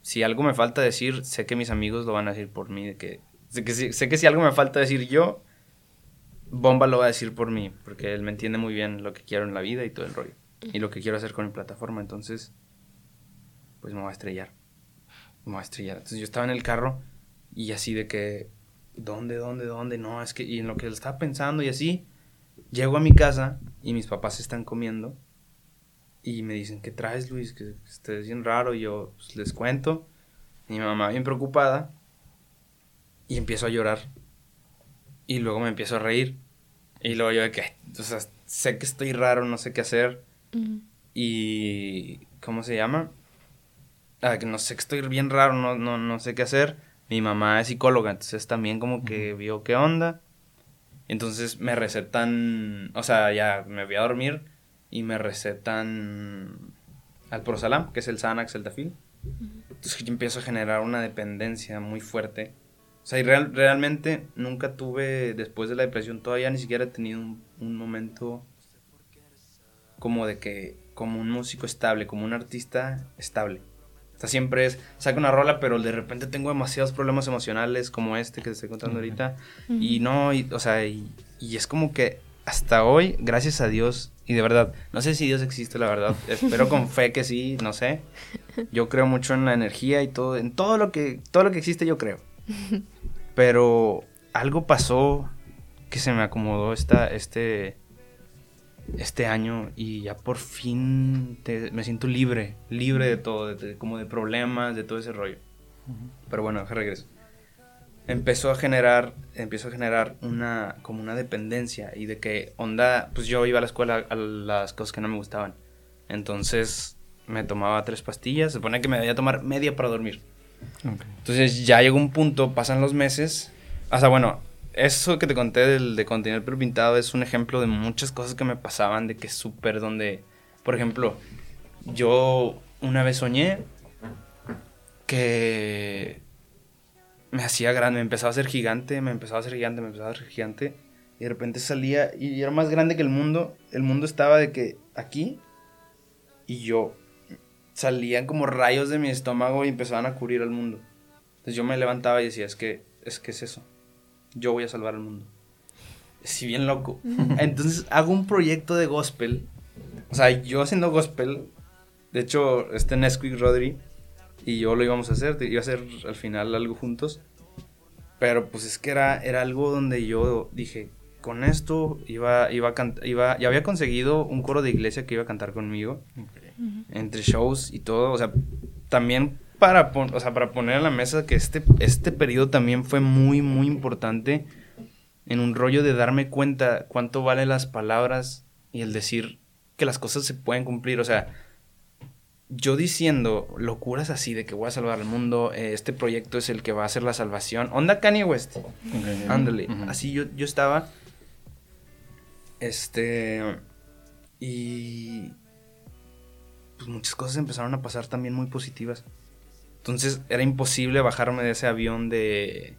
Si algo me falta decir, sé que mis amigos lo van a decir por mí, de que, sé que, si, sé que si algo me falta decir yo, Bomba lo va a decir por mí, porque él me entiende muy bien lo que quiero en la vida y todo el rollo. Y lo que quiero hacer con mi plataforma, entonces, pues me voy a estrellar. Me voy a estrellar. Entonces yo estaba en el carro y así de que, ¿dónde, dónde, dónde? No, es que, y en lo que estaba pensando y así, llego a mi casa y mis papás están comiendo y me dicen, ¿qué traes, Luis? Que estés bien raro. Y yo pues, les cuento. Mi mamá bien preocupada. Y empiezo a llorar. Y luego me empiezo a reír. Y luego yo de que, o sea, sé que estoy raro, no sé qué hacer. Y, ¿cómo se llama? Ah, que no sé que estoy bien raro, no, no, no sé qué hacer. Mi mamá es psicóloga, entonces también como que vio qué onda. Entonces me recetan, o sea, ya me voy a dormir y me recetan Alprosalam, que es el Xanax, el Tafil. Entonces yo empiezo a generar una dependencia muy fuerte. O sea, y real- realmente nunca tuve, después de la depresión, todavía ni siquiera he tenido un, un momento como de que, como un músico estable, como un artista estable. O sea, siempre es, saco una rola, pero de repente tengo demasiados problemas emocionales como este que te estoy contando ahorita. Y no, y, o sea, y, y es como que hasta hoy, gracias a Dios, y de verdad, no sé si Dios existe, la verdad, *laughs* espero con fe que sí, no sé. Yo creo mucho en la energía y todo, en todo lo que, todo lo que existe yo creo. *laughs* Pero algo pasó que se me acomodó esta, este, este año y ya por fin te- me siento libre, libre de todo, de- de- como de problemas, de todo ese rollo. Pero bueno, deja regreso. Empezó a generar, empezó a generar una, como una dependencia y de que onda, pues yo iba a la escuela a las cosas que no me gustaban. Entonces me tomaba tres pastillas, se supone que me debía tomar media para dormir. Ok. Entonces ya llegó un punto, pasan los meses. O sea, bueno, eso que te conté del, de pintado es un ejemplo de muchas cosas que me pasaban, de que súper donde, por ejemplo, yo una vez soñé que me hacía grande, me empezaba a hacer gigante, me empezaba a hacer gigante, me empezaba a hacer gigante. Y de repente salía y era más grande que el mundo. El mundo estaba de que aquí y yo salían como rayos de mi estómago y empezaban a cubrir al mundo. Entonces yo me levantaba y decía, es que es que es eso. Yo voy a salvar al mundo. Si bien loco. Entonces hago un proyecto de gospel. O sea, yo haciendo gospel. De hecho, este Nesquik Rodri y yo lo íbamos a hacer. Iba a hacer al final algo juntos. Pero pues es que era, era algo donde yo dije, con esto iba, iba, a iba, ya había conseguido un coro de iglesia que iba a cantar conmigo entre shows y todo, o sea, también para, pon- o sea, para poner en la mesa que este, este periodo también fue muy, muy importante en un rollo de darme cuenta cuánto valen las palabras y el decir que las cosas se pueden cumplir, o sea, yo diciendo locuras así de que voy a salvar al mundo, eh, este proyecto es el que va a hacer la salvación, onda Kanye West. Ándale, así yo, yo estaba. Este. Y. Pues muchas cosas empezaron a pasar también muy positivas. Entonces era imposible bajarme de ese avión de.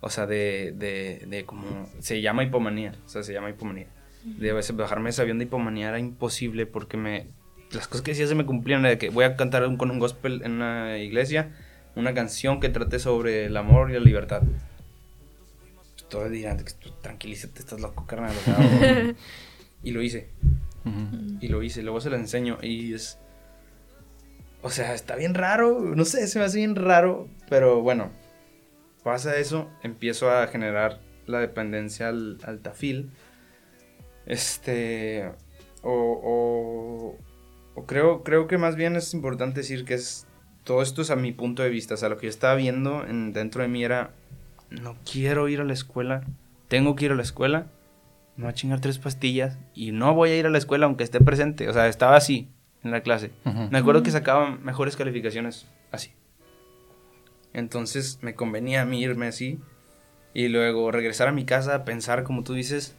O sea, de. de, de como. Se llama hipomanía. O sea, se llama hipomanía. De a veces bajarme de ese avión de hipomanía era imposible porque me. Las cosas que decía se me cumplían. De que voy a cantar un- con un gospel en una iglesia. Una canción que trate sobre el amor y la libertad todos dirán, que tú tranquilízate, estás loco, carnal. *laughs* y lo hice, y lo hice, luego se lo enseño y es... O sea, está bien raro, no sé, se me hace bien raro, pero bueno, pasa eso, empiezo a generar la dependencia al, al tafil. Este... O, o, o creo, creo que más bien es importante decir que es... Todo esto es a mi punto de vista, o sea, lo que yo estaba viendo en- dentro de mí era no quiero ir a la escuela, tengo que ir a la escuela, me voy a chingar tres pastillas y no voy a ir a la escuela aunque esté presente. O sea, estaba así en la clase. Ujú. Me acuerdo que sacaba mejores calificaciones así. Entonces me convenía a mí irme así y luego regresar a mi casa a pensar, como tú dices,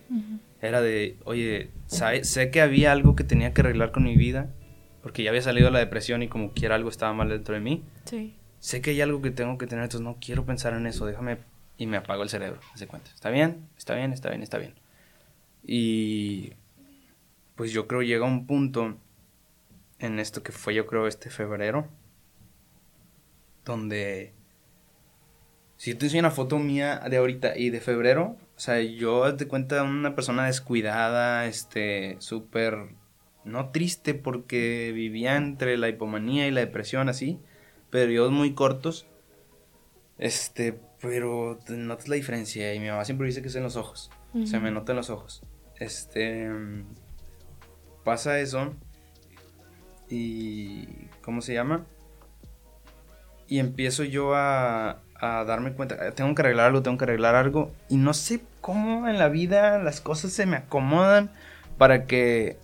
era de, oye, sé que había algo que tenía que arreglar con mi vida, porque ya había salido de la depresión y como quiera algo estaba mal dentro de mí. Sí. Sé que hay algo que tengo que tener, entonces no quiero pensar en eso, déjame y me apago el cerebro, se cuenta. ¿Está bien? Está bien, está bien, está bien. Y pues yo creo llega un punto en esto que fue yo creo este febrero, donde si te enseño una foto mía de ahorita y de febrero, o sea, yo te cuenta una persona descuidada, este, súper, no triste porque vivía entre la hipomanía y la depresión así, periodos muy cortos, este, pero notas la diferencia y mi mamá siempre dice que es en los ojos, se me nota en los ojos. Este, pasa eso y, ¿cómo se llama? Y empiezo yo a, a darme cuenta, eh, tengo que arreglar algo, tengo que arreglar algo. Y no sé cómo en la vida las cosas se me acomodan para que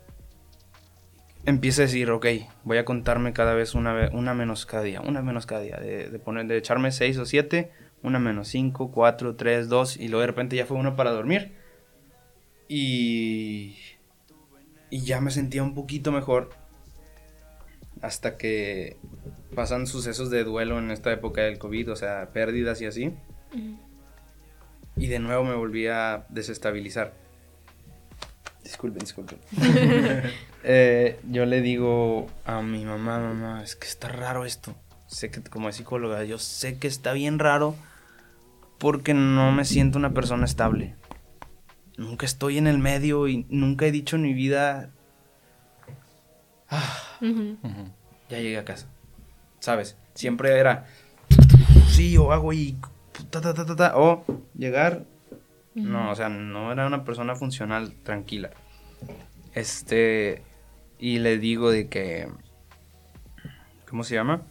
empiece a decir, ok, voy a contarme cada vez una, una menos cada día, una menos cada día. De, poner, de echarme seis o siete, una menos cinco, cuatro, tres, dos. Y luego de repente ya fue uno para dormir. Y... Y ya me sentía un poquito mejor hasta que pasan sucesos de duelo en esta época del COVID, o sea, pérdidas y así. Y de nuevo me volví a desestabilizar. Disculpen, disculpen. *laughs* Eh, yo le digo a mi mamá, mamá, es que está raro esto. Sé que como psicóloga, yo sé que está bien raro porque no me siento una persona estable. Nunca estoy en el medio y nunca he dicho en mi vida... Ah, ya llegué a casa. ¿Sabes? Siempre era, sí, o hago y, ta, ta, ta, ta, o llegar. No, o sea, no era una persona funcional, tranquila. Este, y le digo de que, ¿cómo se llama?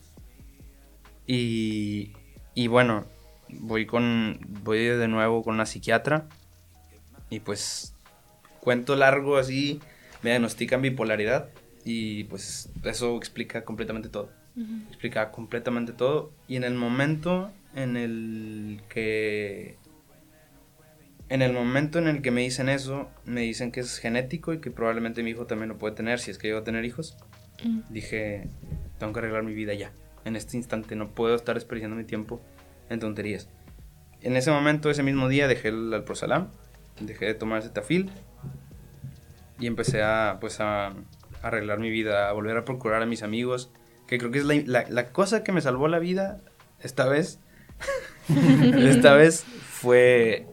Y, y bueno, voy con, voy de nuevo con una psiquiatra y pues cuento largo así, me diagnostican bipolaridad y pues eso explica completamente todo. Explica completamente todo. Y en el momento en el que... En el momento en el que me dicen eso, me dicen que es genético y que probablemente mi hijo también lo puede tener si es que llego a tener hijos. Dije, tengo que arreglar mi vida ya. En este instante no puedo estar desperdiciando mi tiempo en tonterías. En ese momento, ese mismo día, dejé el alprosalam, dejé de tomar tafil y empecé a, pues, a arreglar mi vida, a volver a procurar a mis amigos, que creo que es la, la, cosa que me salvó la vida esta vez. *laughs* esta vez fue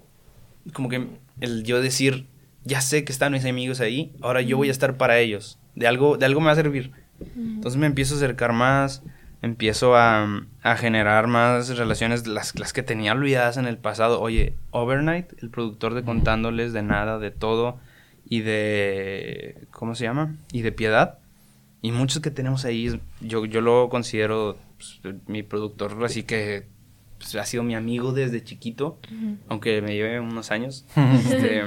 como que el yo decir, ya sé que están mis amigos ahí, ahora yo voy a estar para ellos, de algo, de algo me va a servir. Entonces me empiezo a acercar más, empiezo a, a generar más relaciones, las, las que tenía olvidadas en el pasado. Oye, Overnight, el productor de Contándoles de Nada, de todo, y de, ¿cómo se llama? Y de piedad. Y muchos que tenemos ahí, yo, yo lo considero pues, mi productor, así que pues, ha sido mi amigo desde chiquito, aunque me lleve unos años. *laughs* este,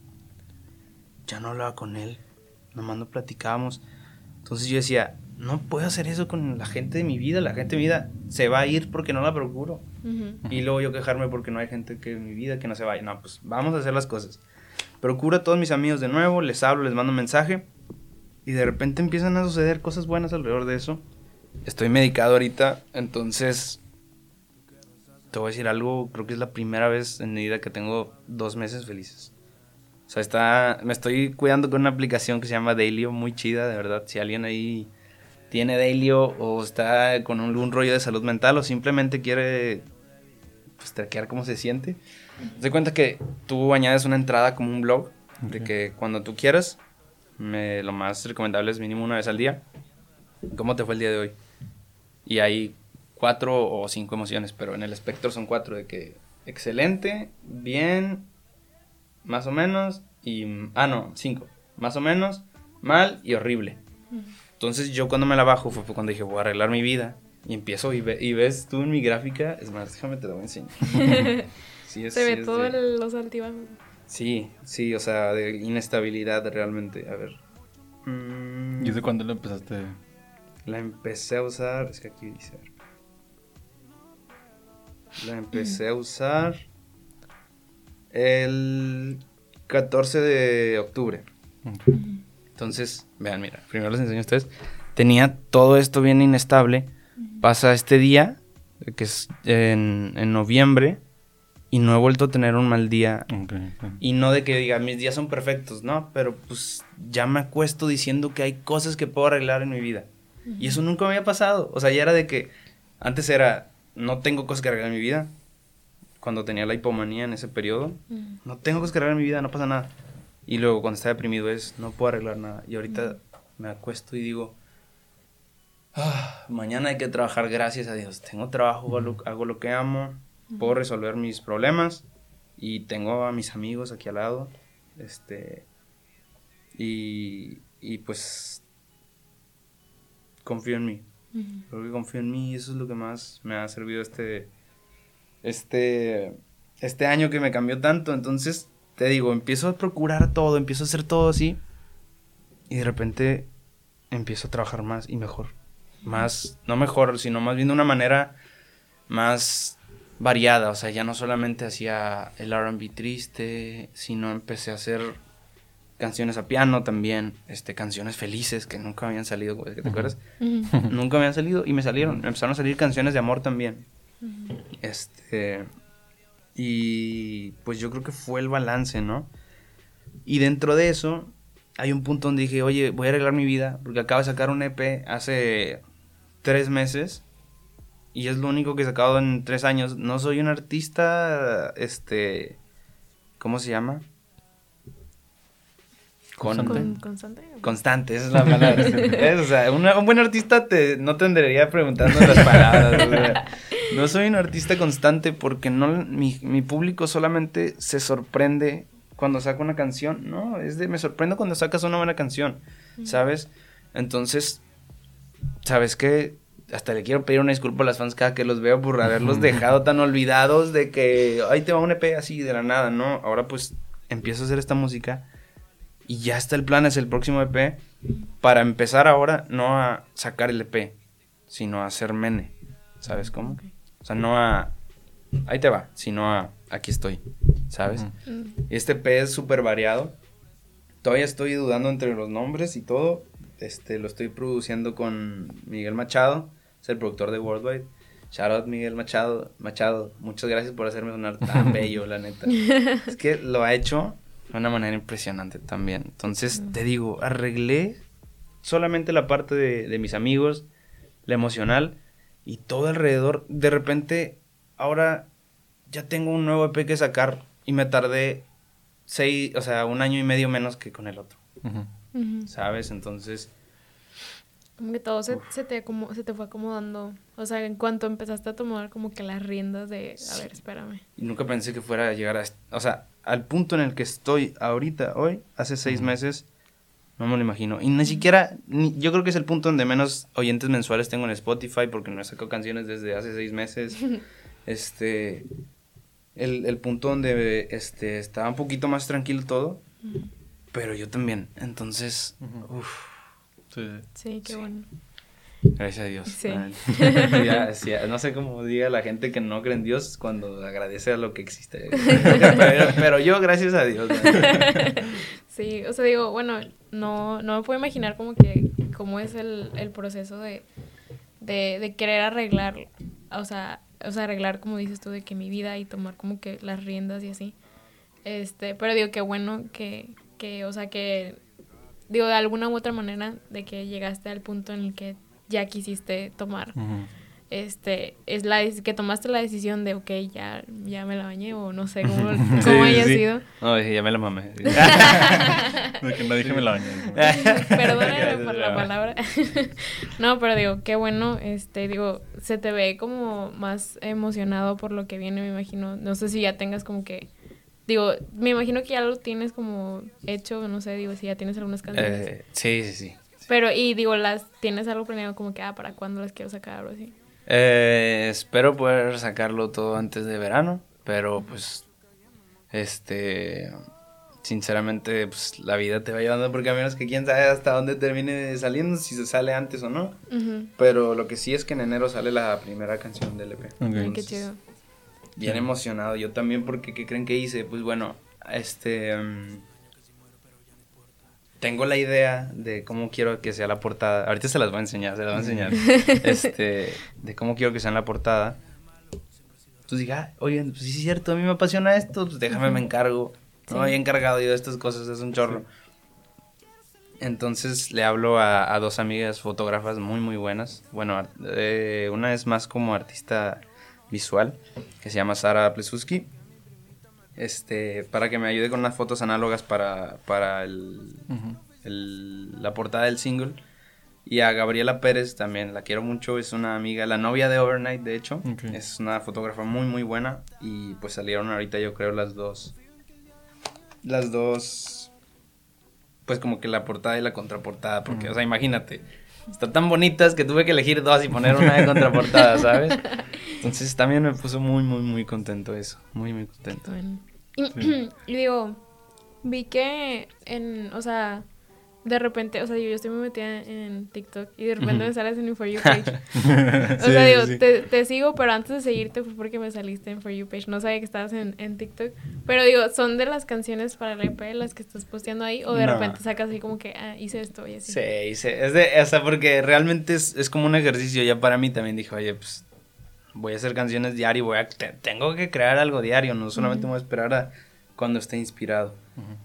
*laughs* ya no hablaba con él, nomás no platicábamos. Entonces yo decía, no puedo hacer eso con la gente de mi vida, la gente de mi vida se va a ir porque no la procuro. Y luego yo quejarme porque no hay gente que en mi vida que no se vaya. No, pues vamos a hacer las cosas. Procuro a todos mis amigos de nuevo, les hablo, les mando un mensaje. Y de repente empiezan a suceder cosas buenas alrededor de eso. Estoy medicado ahorita, entonces te voy a decir algo, creo que es la primera vez en mi vida que tengo dos meses felices. O sea, está, me estoy cuidando con una aplicación que se llama Dailyo, muy chida, de verdad. Si alguien ahí tiene Dailyo o está con un, rollo de salud mental o simplemente quiere pues, traquear cómo se siente, te cuenta que tú añades una entrada como un blog, de que cuando tú quieras, me, lo más recomendable es mínimo una vez al día. ¿Cómo te fue el día de hoy? Y hay cuatro o cinco emociones, pero en el espectro son cuatro, de que excelente, bien, más o menos, y... Ah, no, cinco. Más o menos, mal y horrible. Entonces yo cuando me la bajo fue cuando dije, voy a arreglar mi vida. Y empiezo y, y ves tú en mi gráfica, es más, déjame te lo voy a enseñar. *laughs* Se ve todos los altibajos. Sí, sí, o sea, de inestabilidad realmente. A ver. Mm. ¿Y desde cuándo lo empezaste? La empecé a usar. Es que aquí dice. La empecé a usar el 14 de octubre. Entonces, vean, mira, primero les enseño a ustedes. Tenía todo esto bien inestable. Pasa este día, que es en, en noviembre, y no he vuelto a tener un mal día. Ok, ok. Y no de que diga, mis días son perfectos, ¿no? Pero pues ya me acuesto diciendo que hay cosas que puedo arreglar en mi vida. Y eso nunca me había pasado. O sea, ya era de que antes era, no tengo cosas que arreglar en mi vida. Cuando tenía la hipomanía en ese periodo, no tengo cosas que arreglar en mi vida, no pasa nada. Y luego cuando estaba deprimido es, no puedo arreglar nada. Y ahorita me acuesto y digo, "Ah, mañana hay que trabajar, gracias a Dios. Tengo trabajo, hago lo, hago lo puedo resolver mis problemas y tengo a mis amigos aquí al lado. Este, y, y pues confío en mí. Creo que confío en mí y eso es lo que más me ha servido este, este, este año que me cambió tanto. Entonces, te digo, empiezo a procurar todo, empiezo a hacer todo así y de repente empiezo a trabajar más y mejor. Más, no mejor, sino más bien de una manera más variada. O sea, ya no solamente hacía el RB triste, sino empecé a hacer canciones a piano también, este, canciones felices que nunca habían salido, güey, ¿te acuerdas? Nunca han salido y me salieron. Me empezaron a salir canciones de amor también. Este. Y pues yo creo que fue el balance, ¿no? Y dentro de eso, hay un punto donde dije, oye, voy a arreglar mi vida, porque acabo de sacar un EP hace tres meses. Y es lo único que he sacado en tres años. No soy un artista, este. ¿Cómo se llama? Con, Constante. Con- constante. Constante, esa es la palabra. *laughs* Es, o sea, una- un buen artista te, no te andaría preguntando las palabras. o sea, no soy un artista constante porque no mi, mi público solamente se sorprende cuando saco una canción. No, es de me sorprendo cuando sacas una buena canción, ¿sabes? Entonces, ¿sabes qué? Hasta le quiero pedir una disculpa a las fans cada que los veo por haberlos dejado tan olvidados de que, ay, te va un EP así de la nada, ¿no? Ahora pues empiezo a hacer esta música y ya está el plan, es el próximo EP. Para empezar ahora, no a sacar el EP, sino a hacer mene. ¿Sabes cómo? O sea, no a. Ahí te va, sino a. Aquí estoy. ¿Sabes? Este EP es súper variado. Todavía estoy dudando entre los nombres y todo. Este, lo estoy produciendo con Miguel Machado, es el productor de Worldwide. Shout out Miguel Machado. Machado, muchas gracias por hacerme sonar tan *laughs* bello, la neta. Es que lo ha hecho de una manera impresionante también. Entonces, te digo, arreglé solamente la parte de, de mis amigos, la emocional y todo alrededor. De repente, ahora ya tengo un nuevo EP que sacar y me tardé seis, o sea, un año y medio menos que con el otro, Ujú. Ujú. ¿sabes? Entonces, Como que todo se, se te como, se te fue acomodando. O sea, en cuanto empezaste a tomar como que las riendas de, a ver, espérame. y nunca pensé que fuera a llegar a, o sea, al punto en el que estoy ahorita, hoy, hace seis Ujú. meses, no me lo imagino. Y ni siquiera, ni- yo creo que es el punto donde menos oyentes mensuales tengo en Spotify porque no he sacado canciones desde hace seis meses. *laughs* este, el, el punto donde este, estaba un poquito más tranquilo todo, Ujú. pero yo también. Entonces, Ujú. uff, Sí. Sí, qué Sí. bueno. gracias a Dios. Sí. *laughs* Ya, no sé cómo diga la gente que no cree en Dios cuando agradece a lo que existe. *laughs* pero, pero yo, gracias a Dios. Sí, o sea, digo, bueno, no, no me puedo imaginar como que cómo es el, el proceso de, de, de querer arreglar, o sea, o sea, arreglar, como dices tú, de que mi vida y tomar como que las riendas y así. Este, pero digo, qué bueno que, que, o sea, que, digo, de alguna u otra manera, de que llegaste al punto en el que ya quisiste tomar. Este es la que tomaste la decisión de ok ya ya me la bañé o no sé cómo, Sí, cómo sí, haya sí. sido. No, dije, ya me la mamé. *laughs* *laughs* De que no dije me la bañé. perdóname por la palabra. *laughs* No pero digo qué bueno este digo se te ve como más emocionado por lo que viene me imagino. No sé si ya tengas como que digo me imagino que ya lo tienes como hecho no sé digo si ya tienes algunas canciones Eh, sí, sí, sí. pero y digo las tienes algo planeado como que ah para cuándo las quiero sacar o así Eh, espero poder sacarlo todo antes de verano, pero pues, este, sinceramente, pues la vida te va llevando por caminos que quién sabe hasta dónde termine saliendo, si se sale antes o no. Pero lo que sí es que en enero sale la primera canción del EP. Ay, qué chido Bien emocionado, yo también, porque ¿qué creen que hice? Pues bueno, este... mm, tengo la idea de cómo quiero que sea la portada. Ahorita se las voy a enseñar, se las voy a enseñar. *laughs* este, de cómo quiero que sea la portada. Entonces dije, ah, oye, pues sí es cierto, a mí me apasiona esto, pues déjame, me encargo. No Sí. había encargado yo de estas cosas, es un chorro. Entonces le hablo a, a dos amigas fotógrafas muy, muy buenas. Bueno, eh, una es más como artista visual, que se llama Sara Plesuski. Este, para que me ayude con unas fotos análogas para, para el, la portada del single. Y a Gabriela Pérez también, la quiero mucho, es una amiga, la novia de Overnight, de hecho. Es una fotógrafa muy, muy buena. Y pues salieron ahorita, yo creo, las dos. Las dos. Pues como que la portada y la contraportada. Porque, o sea, imagínate. Están tan bonitas que tuve que elegir dos y poner una de contraportada, *laughs* ¿sabes? Entonces también me puso muy, muy, muy contento eso. Muy, muy contento. Bueno. Y, Sí. *clears throat* y digo, vi que en, o sea, de repente, o sea, yo, yo estoy muy metida en TikTok y de repente me sales en mi For You *laughs* page. O Sí, sea, digo, sí. Te, te sigo, pero antes de seguirte fue porque me saliste en For You page. No sabía que estabas en, en TikTok. Pero digo, ¿son de las canciones para el EP las que estás posteando ahí? ¿O de No. repente sacas así como que, ah, hice esto y así? Sí, sí, es de, o sea, porque realmente es, es como un ejercicio ya para mí también dije, oye, pues voy a hacer canciones diario, voy a, te- tengo que crear algo diario, no solamente me voy a esperar a cuando esté inspirado. Ujú.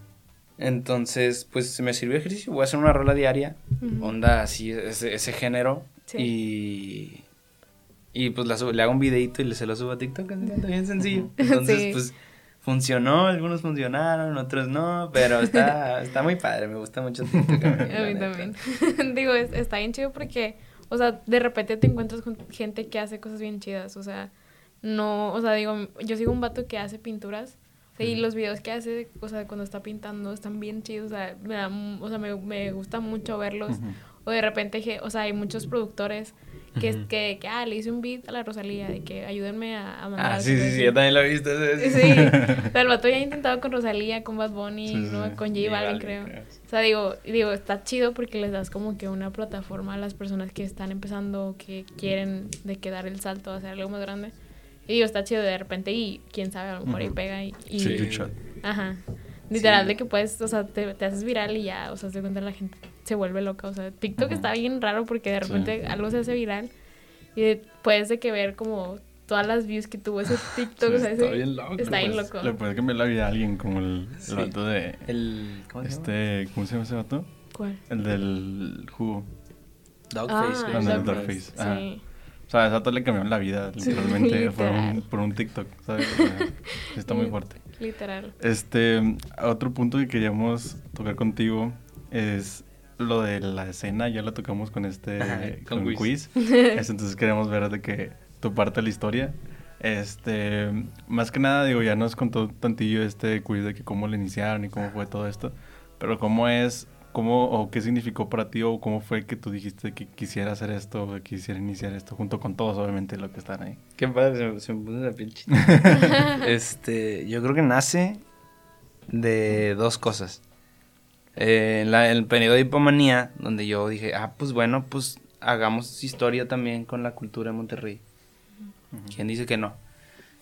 Entonces, pues se me sirvió ejercicio, voy a hacer una rola diaria, Ujú. onda así, ese, ese género, Sí. y, y pues la subo- le hago un videito y le se lo subo a TikTok, está bien sencillo. *laughs* Entonces, Sí. pues funcionó, algunos funcionaron, otros no, pero está, *laughs* está muy padre, me gusta mucho TikTok. A mí neta. también. *laughs* Digo, es- está bien chido porque, o sea, de repente te encuentras con gente que hace cosas bien chidas. O sea, no, o sea, digo, yo sigo un vato que hace pinturas. Sea, y los videos que hace, o sea, cuando está pintando, están bien chidos. O sea, me, da o sea, me, me gusta mucho verlos. Ujú. O de repente, o sea, hay muchos productores que, Ujú. que, que, ah, le hice un beat a la Rosalía, de que ayúdenme a, a mandar. Ah, sí, sí, sí, yo también lo he visto. ese- Sí, *laughs* o sea, el vato ya ha intentado con Rosalía, con Bad Bunny, Sí, sí, ¿no? sí. con J Balvin, creo. creo. O sea, digo, digo, está chido porque les das como que una plataforma a las personas que están empezando, que quieren de que dar el salto a hacer algo más grande. Y digo, está chido de repente y quién sabe, a lo mejor ahí pega y... y- Sí. Ajá. Literal, Sí. de que puedes, o sea, te, te haces viral y ya, o sea, se cuenta la gente se vuelve loca. O sea, TikTok está bien raro porque de Sí. repente algo se hace viral y de- puedes de que ver como todas las views que tuvo ese *laughs* TikTok. o sea, está ese- bien loco. Está bien Pues, loco. Le puedes cambiar la vida a alguien como el, el Sí. vato de... El. ¿Cómo se llama? Este, ¿cómo se llama ese vato? ¿Cuál? El del jugo. Dogface. Ah. Dogface. Ajá. Sí. O sea, a le cambiaron la vida, literalmente, por, un, por un TikTok, ¿sabes? O sea, *laughs* está muy fuerte. Literal. Este, otro punto que queríamos tocar contigo es lo de la escena, ya lo tocamos con este, Ajá, con, con quiz. quiz. *laughs* Es, entonces queremos ver de que tu parte de la historia. Este, más que nada, digo, ya nos contó tantillo este quiz de que cómo le iniciaron y cómo fue todo esto, pero cómo es, cómo o qué significó para ti o cómo fue que tú dijiste que quisiera hacer esto o que quisiera iniciar esto junto con todos, obviamente, los que están ahí. Qué padre, se me, se me puso la piel *laughs* este, yo creo que nace de dos cosas. Eh, en la- en el periodo de hipomanía, donde yo dije, ah, pues bueno, pues hagamos historia también con la cultura de Monterrey. ¿Quién dice que no?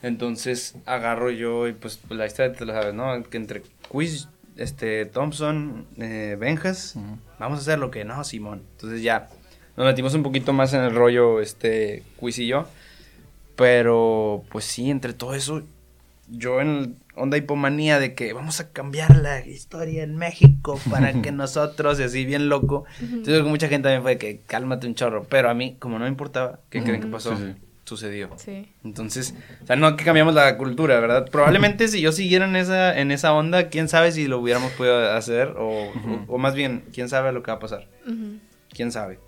Entonces agarro yo y pues, pues, la historia te lo sabes, ¿no? Que entre Quiz, este, Thompson, eh, Benjas, vamos a hacer lo que no, Simón. Entonces ya nos metimos un poquito más en el rollo, este, Quiz y yo. Pero, pues sí, entre todo eso, yo en el onda hipomanía de que vamos a cambiar la historia en México para que *laughs* nosotros, y así bien loco. Mucha gente también fue de que cálmate un chorro. Pero a mí, como no me importaba, ¿qué creen que pasó? Sí, sí. Sucedió. Sí. Entonces, o sea, no que cambiamos la cultura, ¿verdad? Probablemente si yo siguiera en esa, en esa onda, quién sabe si lo hubiéramos podido hacer, o, Ujú. o, o más bien, quién sabe lo que va a pasar, Ujú. quién sabe.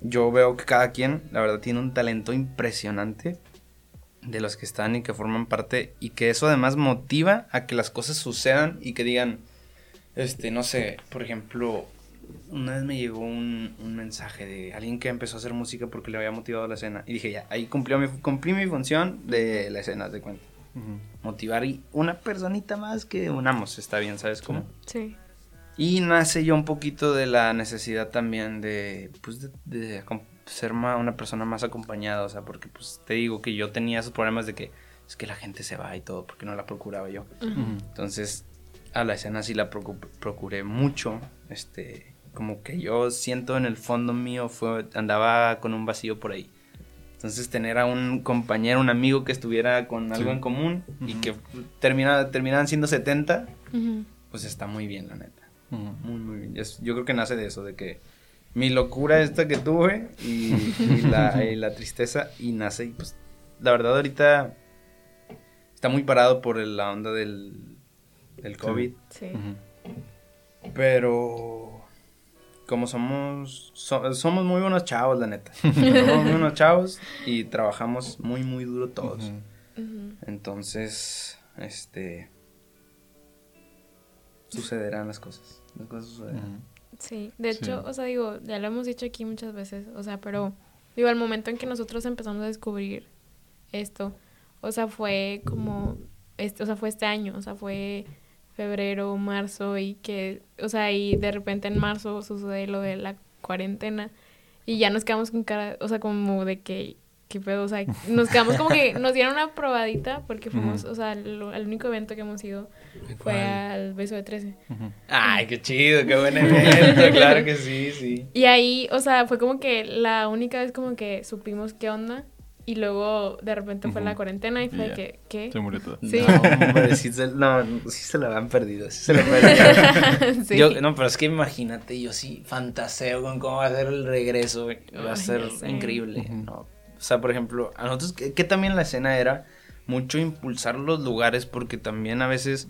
Yo veo que cada quien, la verdad, tiene un talento impresionante de los que están y que forman parte, y que eso además motiva a que las cosas sucedan y que digan, este, no sé, por ejemplo, una vez me llegó un, un mensaje de alguien que empezó a hacer música porque le había motivado la escena. Y dije, ya, ahí cumplió mi, cumplí mi función de la escena, de cuenta. Motivar y una personita más que unamos, está bien, ¿sabes cómo? Sí. Y nace yo un poquito de la necesidad también de, pues, de, ser ma- una persona más acompañada, o sea, porque, pues, te digo que yo tenía esos problemas de que es que la gente se va y todo, porque no la procuraba yo. Entonces, a la escena sí la procu- procuré mucho. Este, como que yo siento en el fondo mío fue andaba con un vacío por ahí. Entonces, tener a un compañero, un amigo que estuviera con algo Sí. en común y que termina, terminaran siendo 70, Ujú. pues está muy bien, la neta. Muy, muy bien. Es- yo creo que nace de eso, de que mi locura esta que tuve y, y la, *laughs* y la tristeza y nace y pues la verdad ahorita está muy parado por el- la onda del, del COVID, Sí. Pero como somos so- somos muy buenos chavos, la neta. somos muy buenos chavos y trabajamos muy muy duro todos. Entonces, este sucederán las cosas. Las cosas sucederán. Sí, de Sí. hecho, o sea, digo, ya lo hemos dicho aquí muchas veces, o sea, pero digo, al momento en que nosotros empezamos a descubrir esto, o sea, fue como, este, o sea, fue este año, o sea, fue febrero, marzo y que, o sea, y de repente en marzo sucede lo de la cuarentena y ya nos quedamos con cara, o sea, como de que, qué pedo, o sea, nos quedamos como que nos dieron una probadita porque fuimos, o sea, lo- el único evento que hemos ido fue ¿Cuál? al beso de 13. Ujú. Ay, qué chido, qué buen evento, *laughs* claro que sí, sí. Y ahí, o sea, fue como que la única vez como que supimos qué onda. Y luego de repente fue la cuarentena y fue que, ¿qué? Se murió todo. Sí. No, hombre, sí se, no, sí se la han perdido, sí se la perdieron. *laughs* Sí. Yo, no, pero es que imagínate, yo sí fantaseo con cómo va a ser el regreso, güey. va a ser increíble. ¿no? O sea, por ejemplo, a nosotros, que, que también la escena era mucho impulsar los lugares, porque también a veces,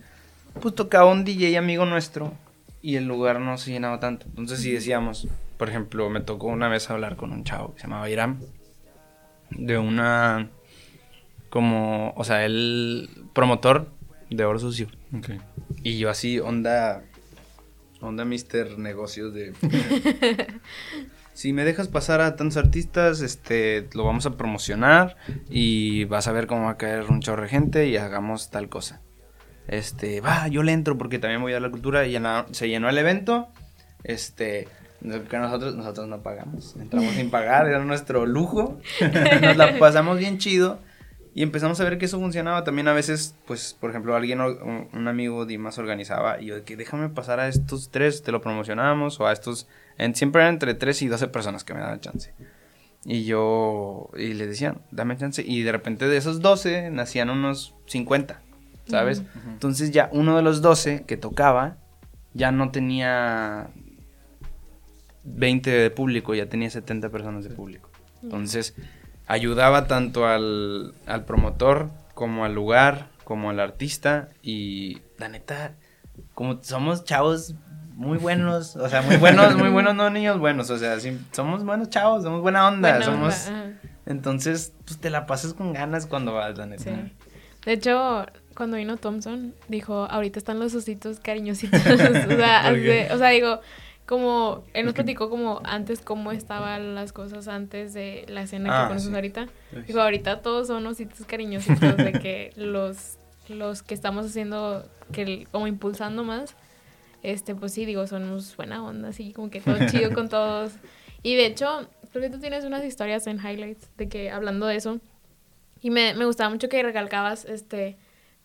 pues tocaba un DJ amigo nuestro y el lugar no se llenaba tanto. Entonces, si decíamos, por ejemplo, me tocó una vez hablar con un chavo que se llamaba Iram, de una, como, o sea, el promotor de Oro Sucio. Y yo así, onda, onda Mister Negocios de... *laughs* si me dejas pasar a tantos artistas, este, lo vamos a promocionar y vas a ver cómo va a caer un chorro de gente y hagamos tal cosa. Este, va, yo le entro porque también voy a la cultura y se llenó el evento. Este, que nosotros, nosotros no pagamos, entramos sin pagar, era nuestro lujo. *laughs* Nos la pasamos bien chido. Y empezamos a ver que eso funcionaba. También a veces, pues, por ejemplo, alguien, un, un amigo Dimas organizaba y yo de que déjame pasar a estos tres, te lo promocionamos, o a estos, en, siempre eran entre 3 y 12 personas que me daban chance. Y yo, y le decían, dame chance. Y de repente de esos 12 nacían unos 50, ¿sabes? Ujú. Entonces ya uno de los 12 que tocaba ya no tenía 20 de público, ya tenía 70 personas de público. Entonces ayudaba tanto al, al promotor como al lugar, como al artista y la neta, como somos chavos muy buenos, o sea, muy buenos, muy buenos, no niños buenos, o sea, sí, somos buenos chavos, somos buena onda, Buena somos... Entonces, pues te la pasas con ganas cuando vas, la neta. Sí. De hecho, cuando vino Thompson, dijo, ahorita están los ositos cariñositos. *laughs* o, sea, o sea, digo, como, él nos platicó como antes cómo estaban las cosas antes de la escena Ah, que conocemos sí. ahorita. Dijo, ahorita todos son ositos cariñositos, de que *laughs* los, los que estamos haciendo, que como impulsando más, este, pues sí, digo, somos buena onda, así como que todo chido con *laughs* todos. Y de hecho, creo que tú tienes unas historias en highlights de que hablando de eso. Y me, me gustaba mucho que recalcabas, este,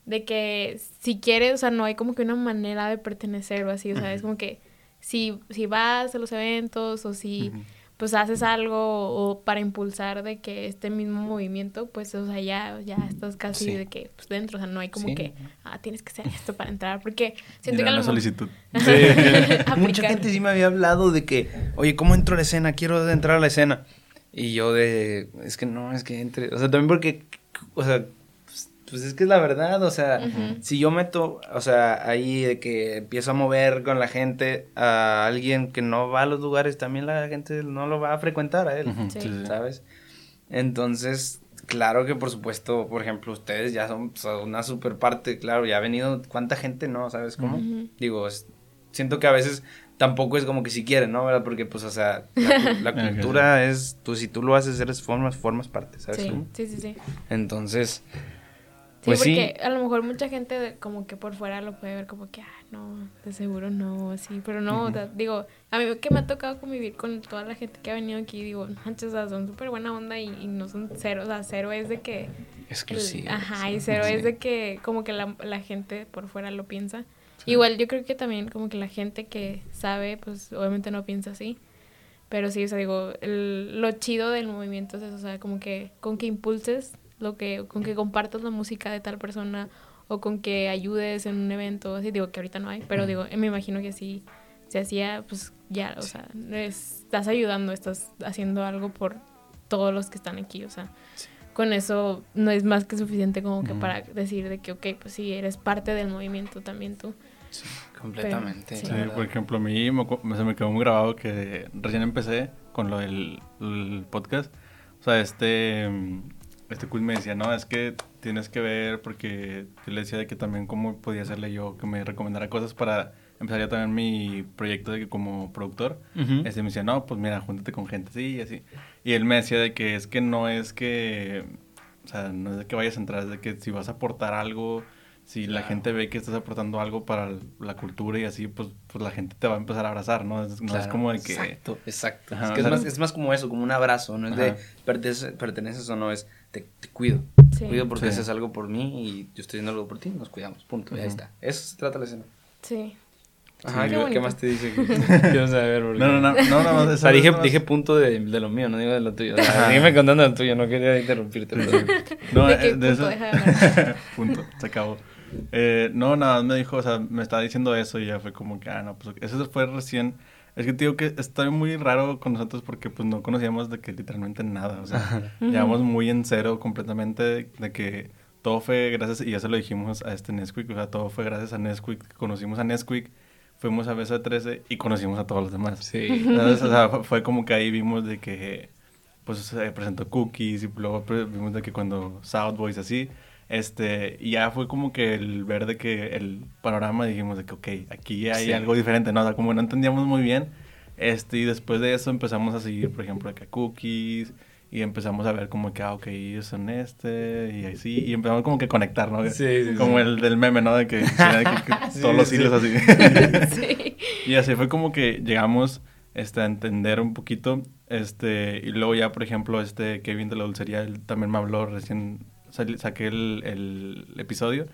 de que si quieres, o sea, no hay como que una manera de pertenecer o así, o sea, es como que si, si vas a los eventos o si pues haces algo o para impulsar de que este mismo movimiento, pues, o sea, ya, ya estás casi Sí. de que, pues, dentro, o sea, no hay como Sí. que, ah, tienes que hacer esto para entrar, porque siento que a una solicitud. *laughs* Mucha gente sí me había hablado de que, oye, ¿cómo entro a la escena? Quiero entrar a la escena. Y yo de, es que no, es que entre. O sea, también porque, o sea, pues, pues es que es la verdad, o sea, si yo meto, o sea, ahí de que empiezo a mover con la gente a alguien que no va a los lugares, también la gente no lo va a frecuentar a él, sí. ¿sabes? Entonces, claro que por supuesto, por ejemplo, ustedes ya son, son una super parte, claro, ya ha venido, ¿cuánta gente no? ¿Sabes cómo? Digo, es- siento que a veces tampoco es como que si quieren, ¿no? ¿Verdad? Porque, pues, o sea, la, *laughs* cultura es, tú, si tú lo haces, eres formas, formas parte, ¿sabes Sí, cómo? sí, sí, sí. Entonces, Sí, Pues sí. porque a lo mejor mucha gente como que por fuera lo puede ver como que, ah, no, de seguro no, así, pero no, o sea, digo, a mí que me ha tocado convivir con toda la gente que ha venido aquí, digo, manches, o sea, son súper buena onda y, y no son cero, o sea, cero es de que... Exclusivo. ajá, y cero Sí. es de que como que la, la gente por fuera lo piensa. Igual yo creo que también como que la gente que sabe, pues obviamente no piensa así. Pero sí, o sea, digo, el- lo chido del movimiento es eso, o sea, como que con que impulses lo que, con que compartas la música de tal persona o con que ayudes en un evento, así digo que ahorita no hay, pero digo, me imagino que sí se hacía, pues ya, o sea, es- estás ayudando, estás haciendo algo por todos los que están aquí, o sea, con eso no es más que suficiente como que para decir de que, ok, pues sí, eres parte del movimiento también tú. Sí, completamente. sí. Sí, por ejemplo, a mí me, se me quedó muy grabado que recién empecé con lo del el podcast. O sea, este, este quiz me decía, no, es que tienes que ver, porque yo le decía de que también cómo podía hacerle yo, que me recomendara cosas para empezar ya también mi proyecto de que como productor. Ujú. Este me decía, no, pues mira, júntate con gente así y así. Y él me decía de que es que no es que, o sea, no es de que vayas a entrar, es de que si vas a aportar algo, si la Claro. gente ve que estás aportando algo para la cultura y así, pues, pues la gente te va a empezar a abrazar, ¿no? Es, no es Claro, como de que... Exacto, exacto. Ajá, es, o más, es más como eso, como un abrazo, no es de perteneces, perteneces o no, es te, te cuido. Sí. Cuido porque Sí. haces algo por mí y yo estoy haciendo algo por ti, nos cuidamos, punto, y ahí está. Eso se trata la escena. Sí. Ajá, Qué ¿qué, bonito. más te dice? Quiero *laughs* saber. porque- No, no, no, no, nada más. O eso sea, dije, dije punto de, de lo mío, no digo de lo tuyo. O sea, Ajá. sígueme contando lo tuyo, no quería interrumpirte. pero- No, ¿De eh, qué de punto eso. de *laughs* punto, se acabó. Eh, no, nada más me dijo, o sea, me estaba diciendo eso y ya fue como que, ah, no, pues eso fue recién. Es que te digo que está muy raro con nosotros porque pues no conocíamos de que literalmente nada, o sea, llevamos muy en cero completamente de que todo fue gracias, y ya se lo dijimos a este Nesquik, o sea, todo fue gracias a Nesquik, conocimos a Nesquik, fuimos a Besa 13 y conocimos a todos los demás. Sí. ¿Sabes? O sea, fue- como que ahí vimos de que pues se presentó Cookies y luego pre- vimos de que cuando South Boys así, este, y ya fue como que el ver de que el panorama dijimos de que, ok, aquí hay Sí. algo diferente, ¿no? O sea, como no entendíamos muy bien, este, y después de eso empezamos a seguir, por ejemplo, acá Cookies, y empezamos a ver como que, ah, ok, ellos son este, y así, y empezamos como que a conectar, ¿no? Sí, sí, como sí. el del meme, ¿no? De que, *laughs* de que- que Sí, todos los sí. hilos así. *laughs* sí. Y así fue como que llegamos este, a entender un poquito. Este, y luego ya, por ejemplo, este Kevin de la dulcería, él también me habló recién, saqué el, el episodio.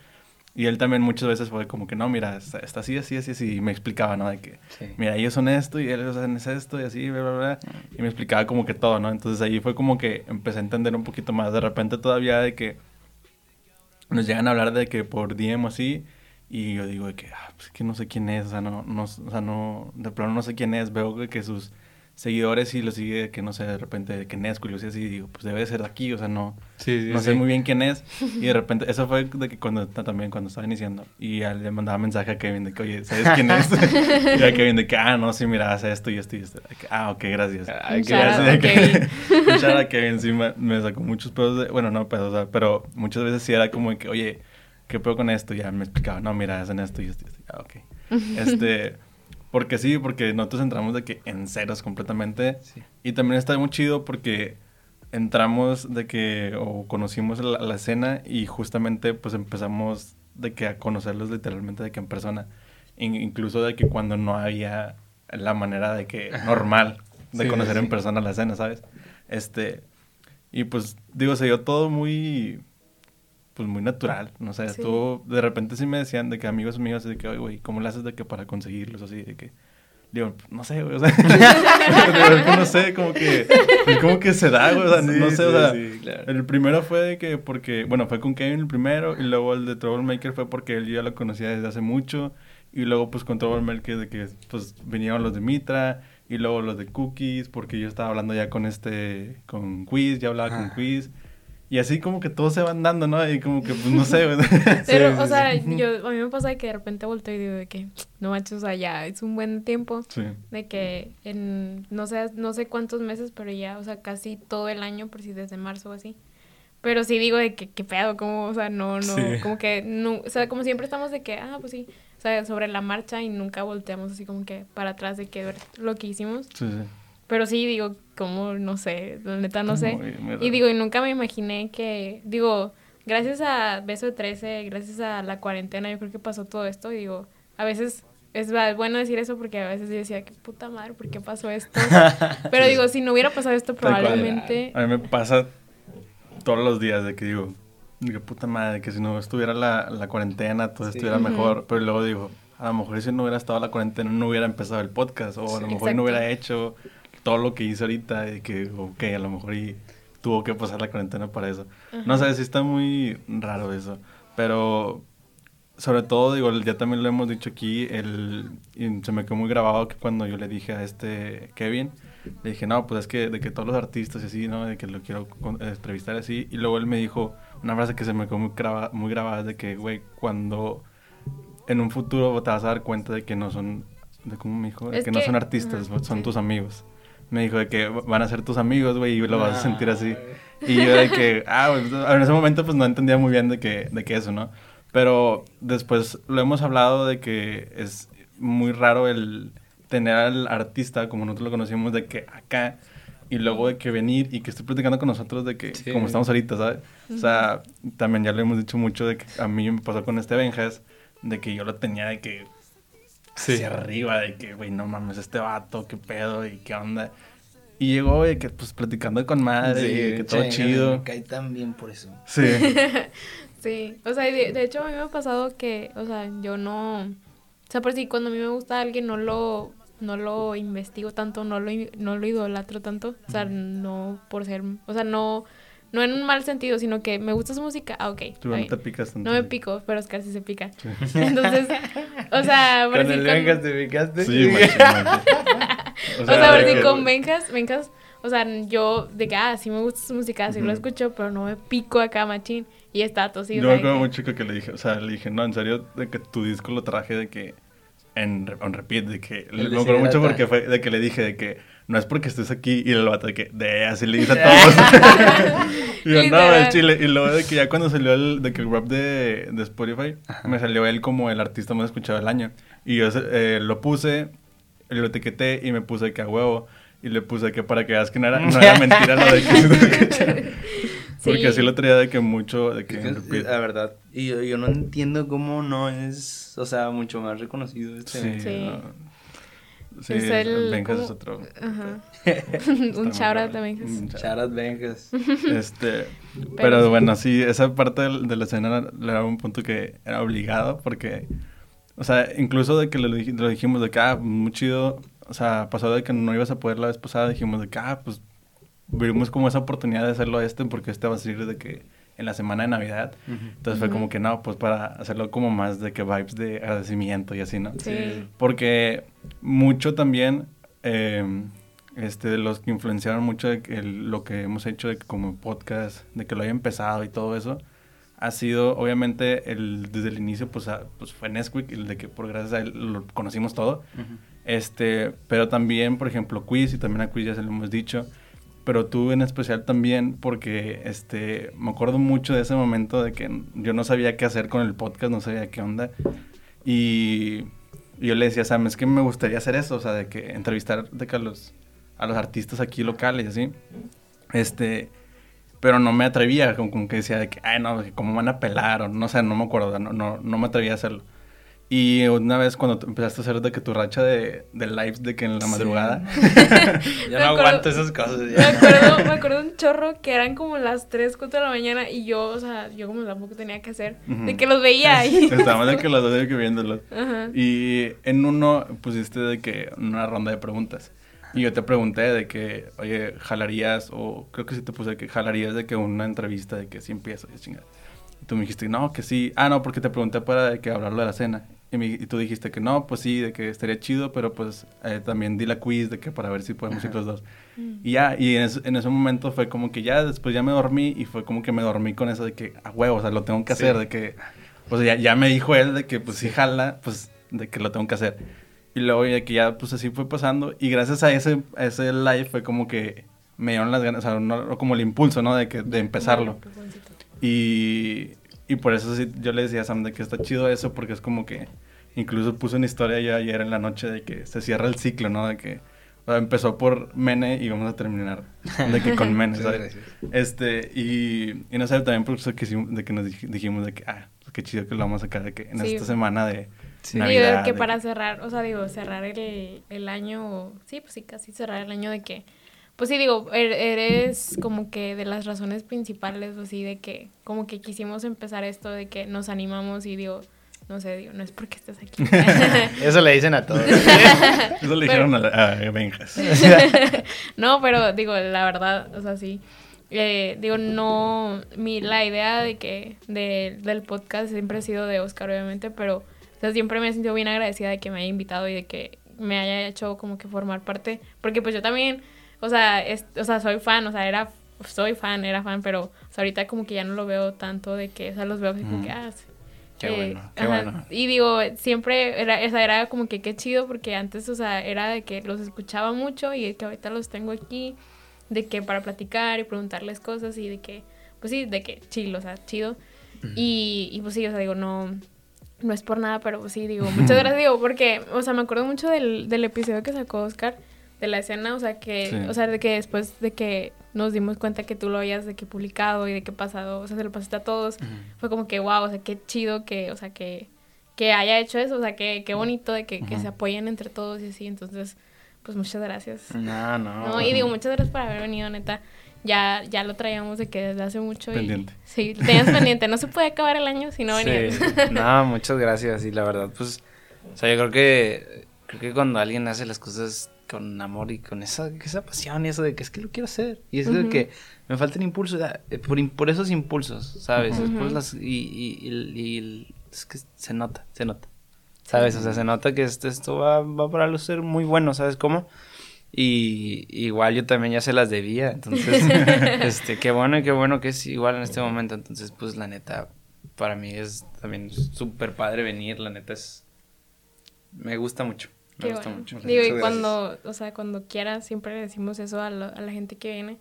Y él también muchas veces fue como que, no, mira, está, está así, así, así, así. Y me explicaba, ¿no? De que, Sí. mira, ellos son esto y ellos hacen esto y así, bla, bla, bla. Y me explicaba como que todo, ¿no? Entonces ahí fue como que empecé a entender un poquito más. De repente todavía de que nos llegan a hablar de que por DM o así, y yo digo de que, ah, pues que no sé quién es, o sea, no, no, o sea, no, de plano no sé quién es, veo que, que sus seguidores y lo sigue, de que no sé, de repente, de que Nesco y lo sé así, y digo, pues debe de ser de aquí, o sea, no, Sí, sí, no sé sí. muy bien quién es, y de repente, eso fue de que cuando, también cuando estaba iniciando, y ya le mandaba mensaje a Kevin de que, oye, ¿sabes quién es? *laughs* y a Kevin de que, ah, no, sí, mira, hace esto y esto y esto, ah, ok, gracias. Ay, *laughs* shout out gracias. Kevin. Out a Kevin, sí, me, me sacó muchos pedos, de, bueno, no pedos, o sea, pero muchas veces sí era como de que, oye, ¿qué pedo con esto? Y ya me explicaba, no, mira, hacen esto y esto y esto, ah, ok. *laughs* Este, porque sí, porque nosotros entramos de que en ceros completamente, Sí. y también está muy chido porque entramos de que, o conocimos la, la escena y justamente pues empezamos de que a conocerlos literalmente de que en persona, In- incluso de que cuando no había la manera de que normal de Sí, conocer sí. en persona la escena, ¿sabes? Este, y pues digo, se dio todo muy, pues muy natural, no sé, Sí. estuvo, de repente sí me decían de que amigos míos, de que, oye, güey, ¿cómo le haces de que para conseguirlos? Así, de que, digo, no sé, güey, o sea, *laughs* *laughs* de no sé, como que, pues, como que se da, güey, o sea, no- no Sí, sé, o sí, sea, sí, claro. el primero fue de que, porque, bueno, fue con Kevin el primero, y luego el de Troublemaker fue porque él yo ya lo conocía desde hace mucho, y luego pues con Troublemaker de que, pues, vinieron los de Mitra, y luego los de Cookies, porque yo estaba hablando ya con este, con Quiz, ya hablaba con Ajá. Quiz, y así como que todos se van dando, ¿no? Y como que, pues, no sé, güey. *laughs* Pero, Sí, o sí, sea, sí. yo, a mí me pasa que de repente volteo y digo de que, *tsk* no manches, o sea, ya es un buen tiempo. Sí. De que en, no sé, no sé cuántos meses, pero ya, o sea, casi todo el año, por si desde marzo o así. Pero sí digo de que, qué pedo, como, o sea, no, no, Sí. como que, no, o sea, como siempre estamos de que, ah, pues sí, o sea, sobre la marcha y nunca volteamos así como que para atrás de que ver lo que hicimos. Sí, sí. Pero sí, digo, como, no sé, la neta no sé. Muy- Y digo, y nunca me imaginé que, digo, gracias a Beso de 13, gracias a la cuarentena, yo creo que pasó todo esto. Y digo, a veces es bueno decir eso porque a veces yo decía, qué puta madre, ¿por qué pasó esto? *laughs* Pero digo, si no hubiera pasado esto, probablemente. A mí me pasa todos los días de que digo, qué puta madre, que si no estuviera la, la cuarentena, todo estuviera mejor. Pero luego digo, a lo mejor si no hubiera estado la cuarentena, no hubiera empezado el podcast. O a lo mejor no hubiera hecho todo lo que hice ahorita y que, ok, a lo mejor y tuvo que pasar la cuarentena para eso. No sé, si está muy raro eso. Pero sobre todo, digo, ya también lo hemos dicho aquí, el, y se me quedó muy grabado que cuando yo le dije a este Kevin, le dije, no, pues es que de que todos los artistas y así, ¿no? De que lo quiero entrevistar así. Y luego él me dijo una frase que se me quedó muy, grabada, muy grabada, de que, güey, cuando en un futuro te vas a dar cuenta de que no son, de cómo me dijo, de que, no son artistas, son tus amigos. Me dijo de que van a ser tus amigos, güey, y lo vas a sentir así. Y yo de que, *laughs* ah, en ese momento pues no entendía muy bien de que, de que eso, ¿no? Pero después lo hemos hablado de que es muy raro el tener al artista, como nosotros lo conocimos, de que acá, y luego de que venir y que esté platicando con nosotros de que, como estamos ahorita, ¿sabes? O sea, también ya lo hemos dicho mucho de que a mí me pasó con este Benjas, de que yo lo tenía de que hacia arriba, de que, güey, no mames, este vato, qué pedo y qué onda. Y llegó, de que, pues, platicando con madre, y que todo chido. Me cae tan bien por eso. Sí. *laughs* sí, o sea, de, hecho a mí me ha pasado que, o sea, yo no... O sea, por si cuando a mí me gusta alguien no lo, no lo investigo tanto, no lo, no lo idolatro tanto. O sea, no por ser... O sea, no no en un mal sentido, sino que me gusta su música, ah, ok. Tú no te picas tanto. No me pico, pero Oscar sí se pica. *laughs* Entonces, o sea, *laughs* por ¿Con el Benjas te picaste? Sí, *laughs* O sea, por si con Benjas, Benjas, o sea, yo de que, ah, sí me gusta su música, sí lo escucho, pero no me pico acá, machín. Y está tosido. Yo me acuerdo mucho que le dije, o sea, le dije, no, en serio, de que tu disco lo traje de que, en, en repeat, de que, me acuerdo mucho porque fue, de que le dije, de que, no es porque estés aquí. Y el vato de que, de, así le dice a *laughs* todos. *laughs* y yo, no, el chile. Y luego de que ya cuando salió el, de que el rap de, de Spotify, me salió él como el artista más escuchado del año. Y yo eh, lo puse, lo etiqueté y me puse que a huevo. Y le puse que para que veas que no era, no era *laughs* mentira lo de que Porque así lo traía de que mucho, de que... la verdad, y yo, yo, no entiendo cómo no es, o sea, mucho más reconocido este. Sí, Sí, es el... Benjas es otro. Ajá. *laughs* un shoutout de Benjas. Shoutout Benjas. *laughs* Este, pero, bueno, sí, esa parte de, la escena era, un punto que era obligado porque, o sea, incluso de que lo, lo dijimos de que, ah, muy chido, o sea, pasó de que no ibas a poder la vez pasada, dijimos de que, ah, pues, vimos como esa oportunidad de hacerlo este porque este va a salir de que en la semana de Navidad. Entonces fue como que no, pues para hacerlo como más de que vibes de agradecimiento y así, ¿no? Sí. Porque mucho también, eh, este, de los que influenciaron mucho de lo que hemos hecho de, como podcast, de que lo haya empezado y todo eso, ha sido, obviamente, el, desde el inicio, pues, pues fue Nesquik, el de que por gracias a él lo conocimos todo. Este, pero también, por ejemplo, Quiz, y también a Quiz ya se lo hemos dicho, pero tú en especial también porque este me acuerdo mucho de ese momento de que yo no sabía qué hacer con el podcast, no sabía qué onda y yo le decía, Sam, es que me gustaría hacer eso, o sea, de que entrevistar de que a los artistas aquí locales así. Este, pero no me atrevía, como, que decía de que, ay, no, cómo van a pelar o no sé, no me acuerdo, no no no me atrevía a hacerlo. Y una vez cuando empezaste a hacer de que tu racha de, de lives de que en la madrugada. *laughs* *laughs* ya no aguanto esas cosas. Me acuerdo, me acuerdo un chorro que eran como las 3, 4 de la mañana y yo, o sea, yo como tampoco tenía que hacer, de que los veía *laughs* ahí. Estábamos de que los dos que viéndolos. Y en uno pusiste de que una ronda de preguntas. Y yo te pregunté de que, oye, jalarías, o creo que sí te puse de que jalarías de que una entrevista de que sí empieza y chingada. Y tú me dijiste, no, que sí. Ah, no, porque te pregunté para de que hablarlo de la cena. Y, tú dijiste que no, pues sí, de que estaría chido, pero pues eh, también di la quiz de que para ver si podemos ir los dos. Mm. Y ya, y en, ese momento fue como que ya después ya me dormí y fue como que me dormí con eso de que a huevo, o sea, lo tengo que hacer, de que, pues ya, ya me dijo él de que pues si jala, pues de que lo tengo que hacer. Y luego de que ya pues así fue pasando y gracias a ese, ese live fue como que me dieron las ganas, o sea, no, como el impulso, ¿no? De, que, de empezarlo. Y, y por eso sí, yo le decía a Sam de que está chido eso, porque es como que incluso puse una historia ya ayer en la noche de que se cierra el ciclo, ¿no? De que, O sea, empezó por Mene y vamos a terminar de que con *laughs* Mene, ¿sabes? Este, y, y no sé, también por eso que, hicimos- de que nos dij- dijimos de que, ah, pues qué chido que lo vamos a sacar de que en Sí. esta semana de Sí. Digo, Navidad. que de para cerrar, o sea, digo, cerrar el, el año, sí, pues sí, casi cerrar el año de que, pues sí, digo, er- eres como que de las razones principales, pues sí, de que como que quisimos empezar esto, de que nos animamos y digo, no sé, digo, no es porque estés aquí. *laughs* Eso le dicen a todos. *laughs* Eso le dijeron a, a Benjas. *laughs* no, pero digo, la verdad, o sea, sí. Eh, digo, no, mi, la idea de que, de, del podcast siempre ha sido de Oscar, obviamente, pero o sea, siempre me he sentido bien agradecida de que me haya invitado y de que me haya hecho como que formar parte, porque pues yo también, o sea, es, o sea, soy fan, o sea, era, soy fan, era fan, pero o sea, ahorita como que ya no lo veo tanto de que, o sea, los veo así como que, ah, sí. Qué Eh, bueno, qué ajá. bueno. Y digo, siempre era, o sea, era como que qué chido porque antes, o sea, era de que los escuchaba mucho y que ahorita los tengo aquí, de que para platicar y preguntarles cosas y de que, pues sí, de que chido, o sea, chido. Y, y pues sí, o sea, digo, no, no es por nada, pero pues sí, digo, muchas gracias, digo, porque, o sea, me acuerdo mucho del, del episodio que sacó Oscar, de la escena, o sea, que, Sí. o sea, de que después de que nos dimos cuenta que tú lo habías de que publicado y de que pasado, o sea, se lo pasaste a todos, fue como que, wow, o sea, qué chido que, o sea, que, que haya hecho eso, o sea, que, qué bonito de que, que se apoyen entre todos y así, entonces, pues muchas gracias. No, no. *laughs* No, y digo, muchas gracias por haber venido, neta. Ya, ya lo traíamos de que desde hace mucho. y- Pendiente. sí, tenías pendiente. No *laughs* se puede acabar el año si no venías. Sí. *laughs* No, muchas gracias. Y la verdad, pues, o sea, yo creo que, creo que cuando alguien hace las cosas con amor y con esa, esa pasión y eso de que es que lo quiero hacer. Y eso de Ujú. que me falta el impulso, ya, eh, por, por esos impulsos, ¿sabes? Ujú. Después las, y, y, y- y es que se nota, se nota. ¿Sabes? O sea, se nota que esto, esto va, va para lo ser muy bueno, ¿sabes cómo? Y igual yo también ya se las debía, entonces, *laughs* *laughs* este, qué bueno y qué bueno que es igual en este momento, entonces, pues, la neta, para mí es también súper padre venir, la neta es, me gusta mucho, me Qué gusta bueno. mucho. Digo, y cuando, o sea, cuando quieras, siempre le decimos eso a, lo- a la gente que viene.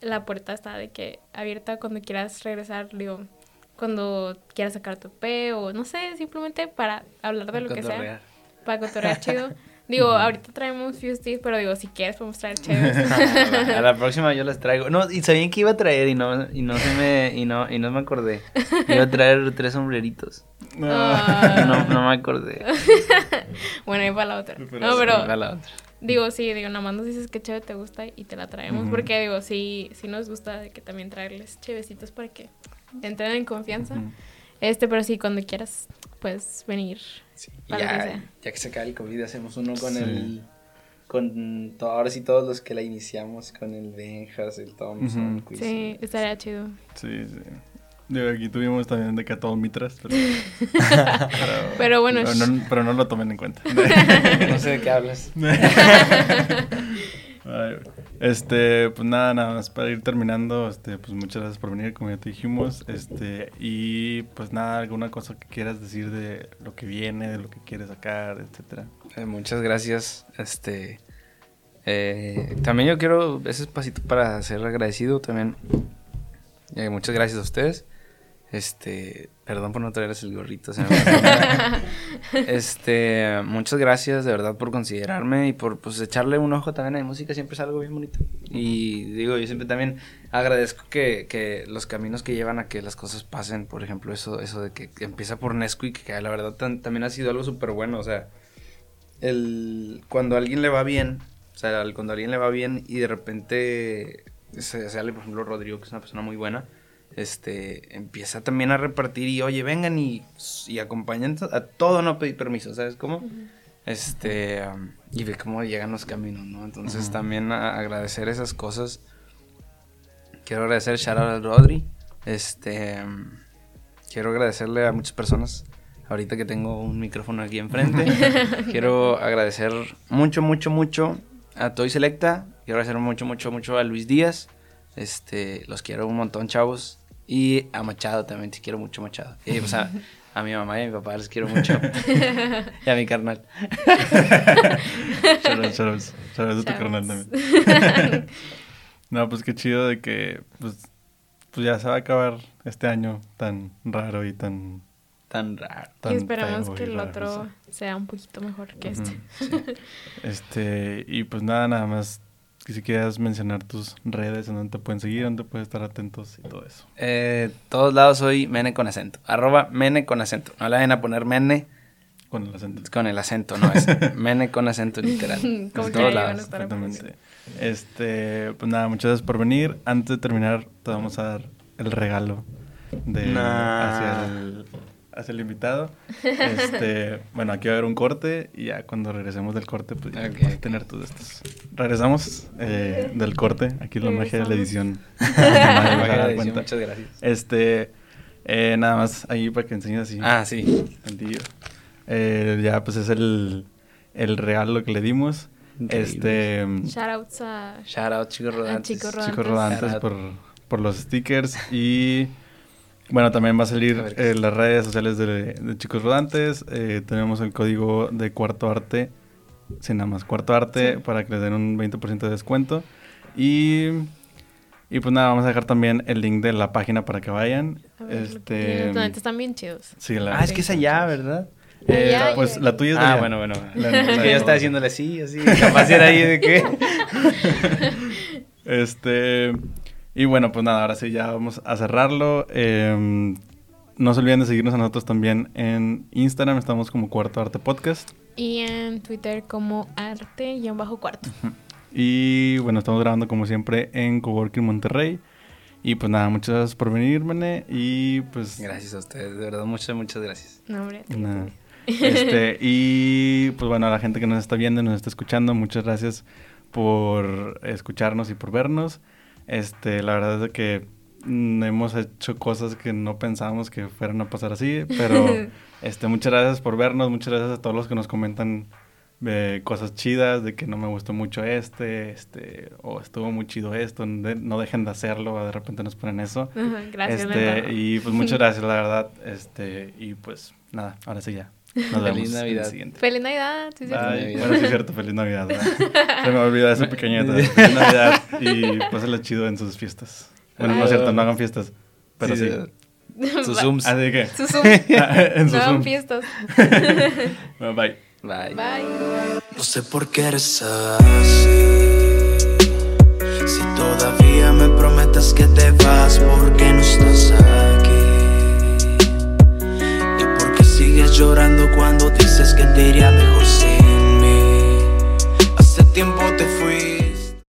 La puerta está de que abierta cuando quieras regresar, digo, cuando quieras sacar tu P o no sé, simplemente para hablar de lo que sea. Para cotorrear chido. *laughs* Digo, ahorita traemos Fusties, pero digo, si quieres podemos traer chéveres. a, la, *laughs* a la próxima yo las traigo. No, y sabían que iba a traer y no, y no se me, y no, y no me acordé. Iba a traer tres sombreritos. Ah. No, no me acordé. *laughs* bueno, ahí para la otra. Pero No, pero Va la otra. digo, sí, digo, nada más nos dices que chévere te gusta y te la traemos. Porque digo, sí, sí nos gusta de que también traerles chevecitos para que entren en confianza. Este, pero sí, cuando quieras, puedes venir. Sí, y lo que ya, ya que se acabe el COVID, hacemos uno con Sí. el. Con ahora sí todos los que la iniciamos, con el Benjas, el Thompson. Quiz. Sí, estaría chido. Sí, sí. Digo, aquí tuvimos también de que a todo mitras, pero... pero, *laughs* Pero bueno, pero no, pero no lo tomen en cuenta. *laughs* No sé de qué hablas. *laughs* Este, pues nada, nada más para ir terminando, este, pues muchas gracias por venir, como ya te dijimos, este, y pues nada, alguna cosa que quieras decir de lo que viene, de lo que quieres sacar, etcétera. Eh, muchas gracias. Este. eh, también yo quiero ese espacito para ser agradecido también. Eh, muchas gracias a ustedes. Este, perdón por no traerles el gorrito. se me *laughs* este, muchas gracias de verdad por considerarme y por pues echarle un ojo también a mi música. Siempre es algo bien bonito. Y digo, yo siempre también agradezco que, que los caminos que llevan a que las cosas pasen. Por ejemplo, eso, eso de que empieza por Nesquik, que la verdad tan- también ha sido algo súper bueno. O sea, el, cuando a alguien le va bien, o sea, cuando a alguien le va bien y de repente se sale, por ejemplo, Rodrigo, que es una persona muy buena, este, empieza también a repartir y, oye, vengan y, y acompañan a todo, no pedir permiso, ¿sabes cómo? Este, um, y ve cómo llegan los caminos, ¿no? Entonces también a- agradecer esas cosas. Quiero agradecer shout out al Rodri. Este, um, quiero agradecerle a muchas personas. Ahorita que tengo un micrófono aquí enfrente. *laughs* quiero agradecer mucho, mucho, mucho a Toy Selecta. Quiero agradecer mucho, mucho, mucho a Luis Díaz. Este, los quiero un montón, chavos. Y a Machado también, te quiero mucho, Machado. Y pues a, a mi mamá y a mi papá les quiero mucho. *laughs* y a mi carnal. *laughs* Shoutouts de tu carnal también. *laughs* No, pues qué chido de que, pues, pues ya se va a acabar este año tan raro y tan Tan raro. Y tan esperamos feo que y el raro, otro sí. sea un poquito mejor que este. Ujú, sí. Este, y pues nada, nada más que si quieras mencionar tus redes, en donde te pueden seguir, donde puedes estar atentos y todo eso. Eh, todos lados soy Mene con acento. Arroba Mene con acento. No le vayan a poner Mene Con el acento. con el acento, no es *laughs* Mene con acento literal. Como En que todos lados. Exactamente. Este, pues nada, muchas gracias por venir. Antes de terminar, te vamos a dar el regalo de Nah. hacia el hacia el invitado. Este, *laughs* bueno, aquí va a haber un corte y ya cuando regresemos del corte, pues ya Ok, vas a tener todos estos. Regresamos eh, del corte. Aquí la magia de la edición. Nadie *laughs* *laughs* Magia de da edición. Muchas gracias. Este, eh, nada más ahí para que enseñes así. Ah, sí. Eh, ya, pues es el, el regalo que le dimos. Este, Shoutouts a. Shout out, chicos rodantes. Chicos Rodantes. chicos rodantes por, por los stickers. Y bueno, también va a salir A ver qué en las redes sociales de, de Chicos Rodantes. Eh, tenemos el código de Cuarto Arte, sin nada más, Cuarto Arte, Sí. para que les den un 20% de descuento. Y, y pues nada, vamos a dejar también el link de la página para que vayan. A ver, Este. La neta están bien chidos. sí, la- Ah, es que es allá, ¿verdad? Eh, Allá, pues la tuya es de Ah, allá. bueno, bueno. *laughs* La- es la- que yo estaba haciéndole así, así. Capaz era ahí de qué. *laughs* *laughs* Este. Y bueno, pues nada, ahora sí ya vamos a cerrarlo. Eh, no se olviden de seguirnos a nosotros también en Instagram. Estamos como Cuarto Arte Podcast. Y en Twitter como arte-cuarto. Y bueno, estamos grabando como siempre en Coworking Monterrey. Y pues nada, muchas gracias por venir, Mene. Y pues. Gracias a ustedes, de verdad, muchas, muchas gracias. No, hombre. Nada. Este, *laughs* y pues bueno, a la gente que nos está viendo y nos está escuchando, muchas gracias por escucharnos y por vernos. Este, la verdad es que mm, hemos hecho cosas que no pensábamos que fueran a pasar así, pero *laughs* este, muchas gracias por vernos, muchas gracias a todos los que nos comentan eh, cosas chidas, de que no me gustó mucho este, este, o estuvo muy chido esto, de- no dejen de hacerlo, de repente nos ponen eso. *laughs* Gracias, Este, y pues muchas *laughs* gracias, la verdad. Este, y pues nada, ahora sí ya. Nos vemos Feliz en el Navidad. siguiente. Feliz Navidad. sí, sí. Navidad. Bueno, sí es cierto, feliz Navidad. ¿verdad? *laughs* Se me olvidó ese pequeño detalle. *laughs* Feliz Navidad y pásenla chido en sus fiestas. Bueno, no es cierto, no hagan fiestas, pero sí. Sus Va- *laughs* zooms. Así que, Sus Zoom. en No sus hagan Zoom. fiestas. Bueno, bye. Bye. Bye. No sé por qué eres así. Si todavía me prometes que te vas, ¿por qué no estás aquí? llorando cuando dices que te iría mejor sin mí. Hace tiempo te fui.